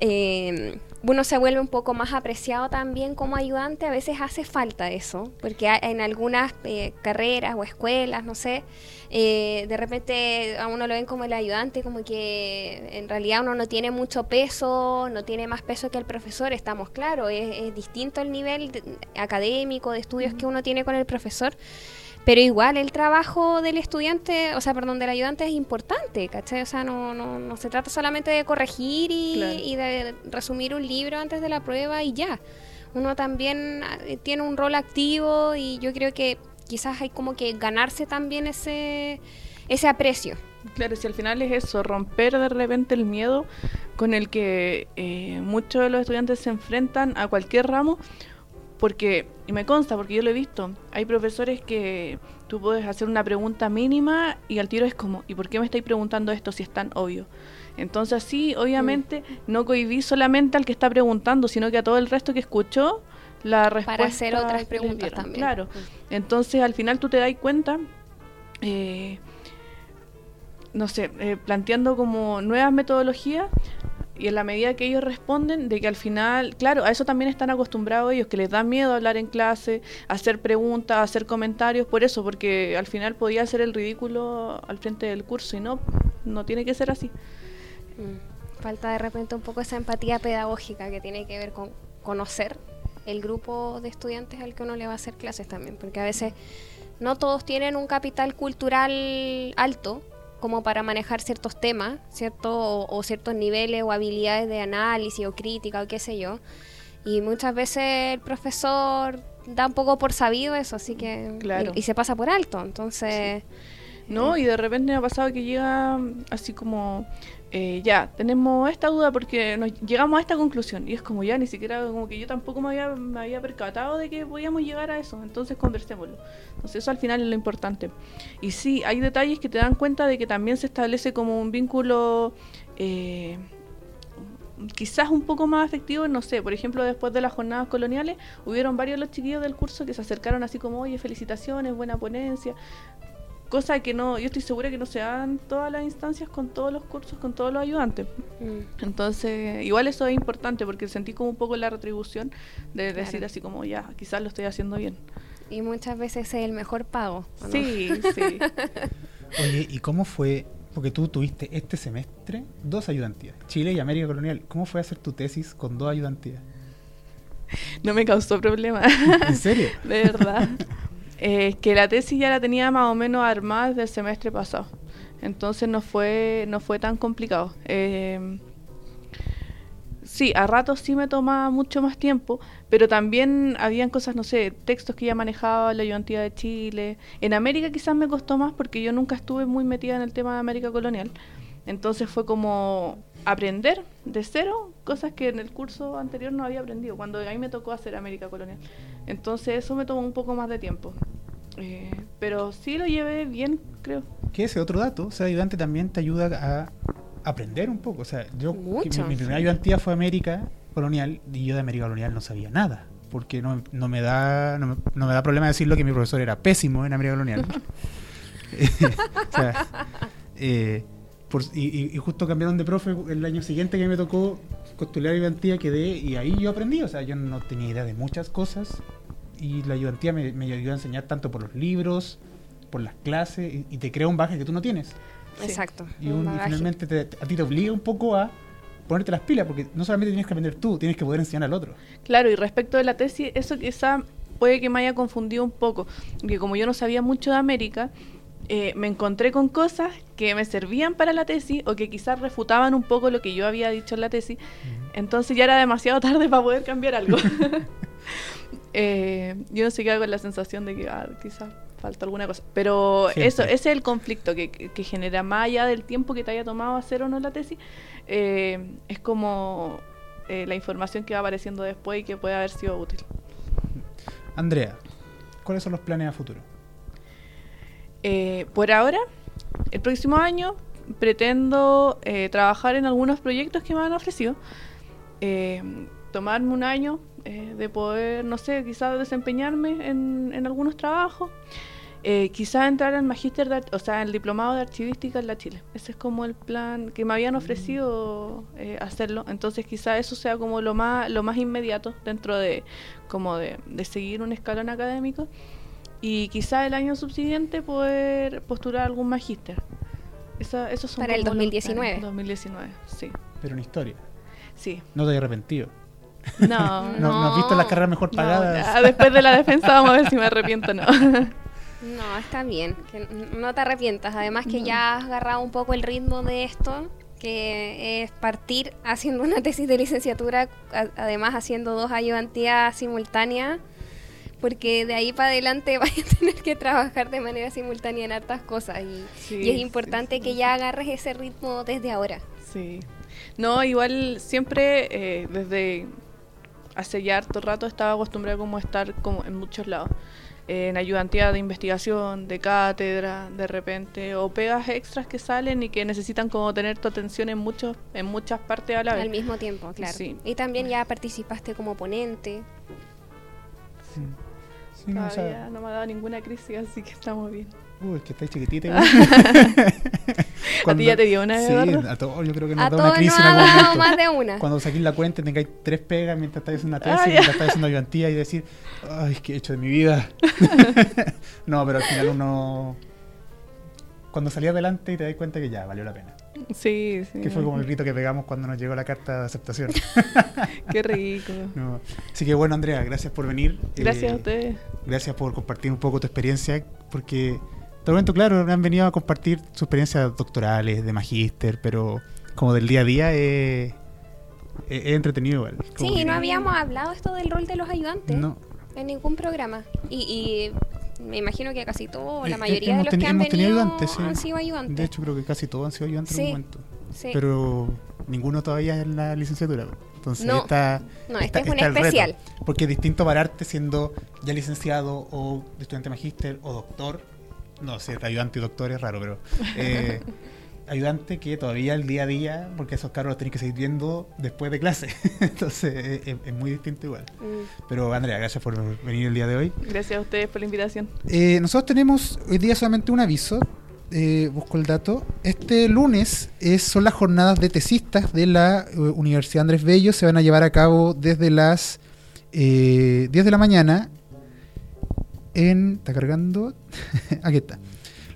S3: eh, uno se vuelve un poco más apreciado también como ayudante, a veces hace falta eso, porque hay- en algunas eh, carreras o escuelas, no sé, eh, de repente a uno lo ven como el ayudante, como que en realidad uno no tiene mucho peso, no tiene más peso que el profesor, estamos claros, es, es distinto el nivel de- académico, de estudios que uno tiene con el profesor. Pero igual el trabajo del estudiante, o sea, perdón, del ayudante es importante, ¿cachai? O sea, no, no, no se trata solamente de corregir y,
S2: Claro.
S3: y de resumir un libro antes de la prueba y ya. Uno también eh, tiene un rol activo y yo creo que quizás hay como que ganarse también ese, ese aprecio.
S2: Claro, si al final es eso, romper de repente el miedo con el que eh, muchos de los estudiantes se enfrentan a cualquier ramo, porque, y me consta, porque yo lo he visto, hay profesores que tú puedes hacer una pregunta mínima y al tiro es como, ¿y por qué me estáis preguntando esto si es tan obvio? Entonces sí, obviamente no cohibí solamente al que está preguntando, sino que a todo el resto que escuchó la respuesta.
S3: Para hacer otras preguntas también.
S2: Claro. Entonces al final tú te das cuenta, eh, no sé, eh, planteando como nuevas metodologías y en la medida que ellos responden, de que al final, claro, a eso también están acostumbrados ellos, que les da miedo hablar en clase, hacer preguntas, hacer comentarios, por eso, porque al final podía ser el ridículo al frente del curso y no, no tiene que ser así.
S3: Mm. Falta de repente un poco esa empatía pedagógica que tiene que ver con conocer el grupo de estudiantes al que uno le va a hacer clases también, porque a veces no todos tienen un capital cultural alto como para manejar ciertos temas, cierto o, o ciertos niveles o habilidades de análisis o crítica o qué sé yo. Y muchas veces el profesor da un poco por sabido eso, así que...
S2: Claro.
S3: Y, y se pasa por alto, entonces...
S2: ¿no? Y de repente me ha pasado que llega así como, eh, ya, tenemos esta duda porque nos llegamos a esta conclusión. Y es como ya, ni siquiera, como que yo tampoco me había, me había percatado de que podíamos llegar a eso. Entonces conversémoslo. Entonces eso al final es lo importante. Y sí, hay detalles que te dan cuenta de que también se establece como un vínculo... eh, quizás un poco más afectivo, no sé, por ejemplo, después de las jornadas coloniales, hubieron varios de los chiquillos del curso que se acercaron así como, oye, felicitaciones, buena ponencia, cosa que no, yo estoy segura que no se dan todas las instancias con todos los cursos, con todos los ayudantes.
S3: mm,
S2: Entonces, igual eso es importante porque sentí como un poco la retribución de decir
S3: Claro.
S2: así como, ya, quizás lo estoy haciendo bien.
S3: Y muchas veces es el mejor pago. ¿o no?
S2: Sí, sí.
S1: Oye, ¿y cómo fue? Porque tú tuviste este semestre dos ayudantías, Chile y América Colonial. ¿Cómo fue hacer tu tesis con dos ayudantías?
S2: No me causó problema.
S1: ¿En serio?
S2: De verdad. Eh, que la tesis ya la tenía más o menos armada desde el semestre pasado. Entonces no fue, no fue tan complicado. Eh, sí, a ratos sí me tomaba mucho más tiempo, pero también habían cosas, no sé, textos que ya manejaba la ayudantía de Chile. En América quizás me costó más porque yo nunca estuve muy metida en el tema de América colonial. Entonces fue como aprender de cero cosas que en el curso anterior no había aprendido, cuando a mí me tocó hacer América colonial. Entonces eso me tomó un poco más de tiempo. Eh, pero sí lo llevé bien, creo.
S1: Que ese otro dato, ser ayudante también te ayuda a aprender un poco. O sea, yo,
S3: Mucho.
S1: mi, mi primera ayudantía fue América Colonial y yo de América Colonial no sabía nada. Porque no, no me da no me, no me da problema decirlo que mi profesor era pésimo en América Colonial. o sea, eh, por- y, justo cambiaron de profe el año siguiente que me tocó costurar ayudantía quedé y ahí yo aprendí. O sea, yo no tenía idea de muchas cosas y la ayudantía me, me ayudó a enseñar tanto por los libros, por las clases y, y te crea un bagaje que tú no tienes.
S2: Sí.
S3: Exacto.
S1: Y,
S3: un
S1: un- y finalmente te- a ti te obliga un poco a ponerte las pilas, porque no solamente tienes que aprender tú, tienes que poder enseñar al otro.
S2: Claro, y respecto de la tesis, eso quizá puede que me haya confundido un poco, que como yo no sabía mucho de América, eh, me encontré con cosas que me servían para la tesis o que quizás refutaban un poco lo que yo había dicho en la tesis, entonces ya era demasiado tarde para poder cambiar algo. Eh, yo no sé qué hago con la sensación de que ah, quizás falta alguna cosa, pero
S1: Siempre.
S2: eso, ese es el conflicto que, que- que genera más allá del tiempo que te haya tomado hacer o no la tesis, eh, es como eh, la información que va apareciendo después y que puede haber sido útil.
S1: Andrea, ¿cuáles son los planes a futuro?
S2: Eh, por ahora, el próximo año pretendo eh, trabajar en algunos proyectos que me han ofrecido. Eh, tomarme un año eh, de poder, no sé, quizás desempeñarme en, en algunos trabajos. Eh, quizás entrar en magíster, de o sea, el diplomado de archivística en la Chile. Ese es como el plan que me habían ofrecido eh, hacerlo. Entonces, quizás eso sea como lo más, lo más inmediato dentro de, como de, de seguir un escalón académico. Y quizás el año subsiguiente poder postular algún magíster. Esa- esos son
S3: Para el
S2: como los
S3: 2019.
S2: planes. 2019, sí.
S1: Pero en historia.
S2: Sí.
S1: No te hayas arrepentido.
S2: No,
S1: ¿No,
S2: no.
S1: no has visto las carreras mejor pagadas?
S2: después de la defensa vamos a ver si me arrepiento o no.
S3: No, está bien, que no te arrepientas. Además que ya has agarrado un poco el ritmo de esto, que es partir haciendo una tesis de licenciatura, además haciendo dos ayudantías simultáneas, porque de ahí para adelante vas a tener que trabajar de manera simultánea en hartas cosas y,
S2: Sí,
S3: y es
S2: sí,
S3: importante
S2: sí.
S3: que ya agarres ese ritmo desde ahora.
S2: Sí. No, igual siempre eh, desde hace ya harto rato estaba acostumbrada como a estar como en muchos lados. Eh, en ayudantía de investigación, de cátedra, de repente, o pegas extras que salen y que necesitan como tener tu atención en muchos, en muchas partes a la vez.
S3: Al mismo tiempo, claro.
S2: Sí.
S3: Y también ya participaste como ponente.
S1: Sí. Sí, no, o sea,
S2: Todavía no me ha dado ninguna crisis, así que estamos bien.
S1: uy, es que estáis chiquitita. igual.
S2: ¿A ti ya te dio una,
S1: Sí, a todos yo creo que nos
S3: A
S1: da una crisis
S3: nos
S1: en
S3: ha
S1: algún
S3: dado
S1: momento.
S3: más de una.
S1: Cuando saquéis la cuenta tengáis tres pegas mientras estáis haciendo una tesis,
S2: Ah,
S1: mientras estáis haciendo ayudantía y decir, ay, ¿qué he hecho de mi vida? no, pero al final uno... Cuando salí adelante y te das cuenta que ya, valió la pena.
S2: Sí, sí.
S1: Que fue como el grito que pegamos cuando nos llegó la carta de aceptación.
S2: Qué rico.
S1: No. Así que bueno, Andrea, gracias por venir.
S2: Gracias
S1: Eh,
S2: a ustedes.
S1: Gracias por compartir un poco tu experiencia, porque te momento, claro, han venido a compartir sus experiencias doctorales, de magíster, pero como del día a día es, es- es entretenido igual.
S3: Sí,
S1: que-
S3: no habíamos hablado esto del rol de los ayudantes.
S1: No,
S3: en ningún programa. Y, y me imagino que casi todo, la
S1: eh,
S3: mayoría de los que han venido
S1: ayudantes, sí.
S3: han sido ayudantes.
S1: De hecho, creo que casi todos han sido ayudantes en
S3: Sí.
S1: algún momento.
S3: Sí.
S1: Pero ninguno todavía es en la licenciatura. Entonces
S3: No.
S1: está.
S3: No,
S1: está-
S3: este es un
S1: está el reto.
S3: especial.
S1: porque es distinto pararte siendo ya licenciado o estudiante magíster o doctor. No sé, ayudante y doctor es raro, pero. eh, ayudante que todavía el día a día, porque esos carros los tenés que seguir viendo después de clase. Entonces es, es- es muy distinto igual.
S3: Mm.
S1: Pero Andrea, gracias por venir el día de hoy.
S2: Gracias a ustedes por la invitación.
S1: Eh, nosotros tenemos hoy día solamente un aviso. Eh, busco el dato. Este lunes es- son las jornadas de tesistas de la eh, Universidad Andrés Bello. Se van a llevar a cabo desde las eh, 10 de la mañana en... ¿Está cargando? Aquí está.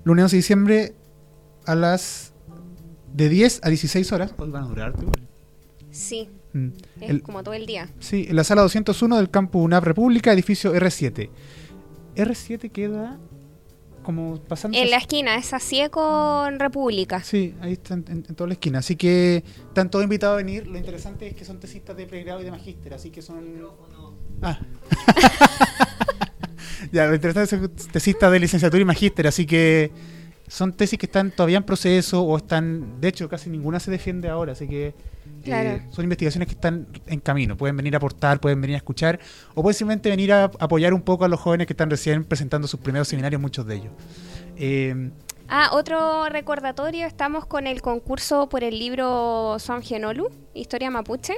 S1: Lunes 11 de diciembre a las... De 10 a 16 horas. Hoy van a durar igual.
S3: Sí,
S1: Mm.
S3: es
S1: El-
S3: como todo el día.
S1: Sí, en la sala 201 del campus UNAP República, edificio R7. R7 queda como pasando...
S3: En la esquina, es así con República.
S1: Sí, ahí está en, en- en toda la esquina. Así que están todos invitados a venir. Lo interesante es que son tesistas de pregrado y de magíster, así que son... Ah. ya, lo interesante es que son tesistas de licenciatura y magíster, así que son tesis que están todavía en proceso o están... De hecho, casi ninguna se defiende ahora, así que... eh, son investigaciones que están en camino. Pueden venir a aportar, pueden venir a escuchar o pueden simplemente venir a apoyar un poco a los jóvenes que están recién presentando sus primeros seminarios, muchos de ellos. Eh,
S3: Ah, otro recordatorio, estamos con el concurso por el libro Son Genolu, Historia Mapuche.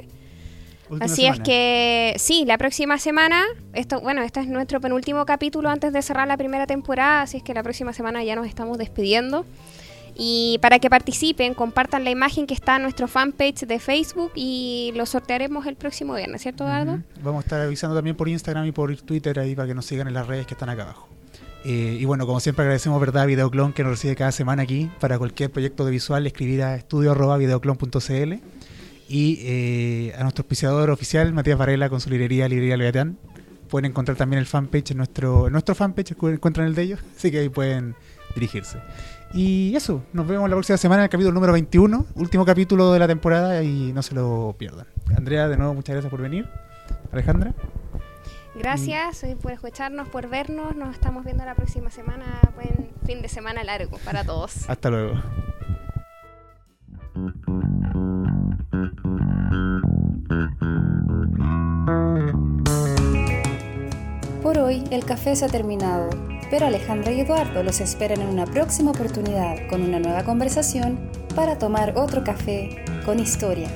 S1: última
S3: Así es que sí, la próxima semana, esto, bueno, este es nuestro penúltimo capítulo antes de cerrar la primera temporada, así es que la próxima semana ya nos estamos despidiendo. Y para que participen, compartan la imagen que está en nuestro fanpage de Facebook y lo sortearemos el próximo viernes, ¿cierto, Eduardo?
S1: Ujú. Vamos a estar avisando también por Instagram y por Twitter ahí para que nos sigan en las redes que están acá abajo. Eh, y bueno, como siempre agradecemos verdad a Videoclon que nos recibe cada semana aquí. Para cualquier proyecto de visual escribir a estudio.videoclon.cl y eh, a nuestro auspiciador oficial, Matías Varela, con su librería, Librería Legatán. Pueden encontrar también el fanpage en nuestro, en nuestro fanpage, encuentran el de ellos, así que ahí pueden dirigirse. Y eso, nos vemos la próxima semana en el capítulo número 21, último capítulo de la temporada y no se lo pierdan. Andrea, de nuevo, muchas gracias por venir. Alejandra.
S3: Gracias eh, por escucharnos, por vernos. Nos estamos viendo la próxima semana. Buen fin de semana largo para todos.
S1: Hasta luego.
S8: Por hoy el café se ha terminado, pero Alejandra y Eduardo los esperan en una próxima oportunidad con una nueva conversación para tomar otro café con historia.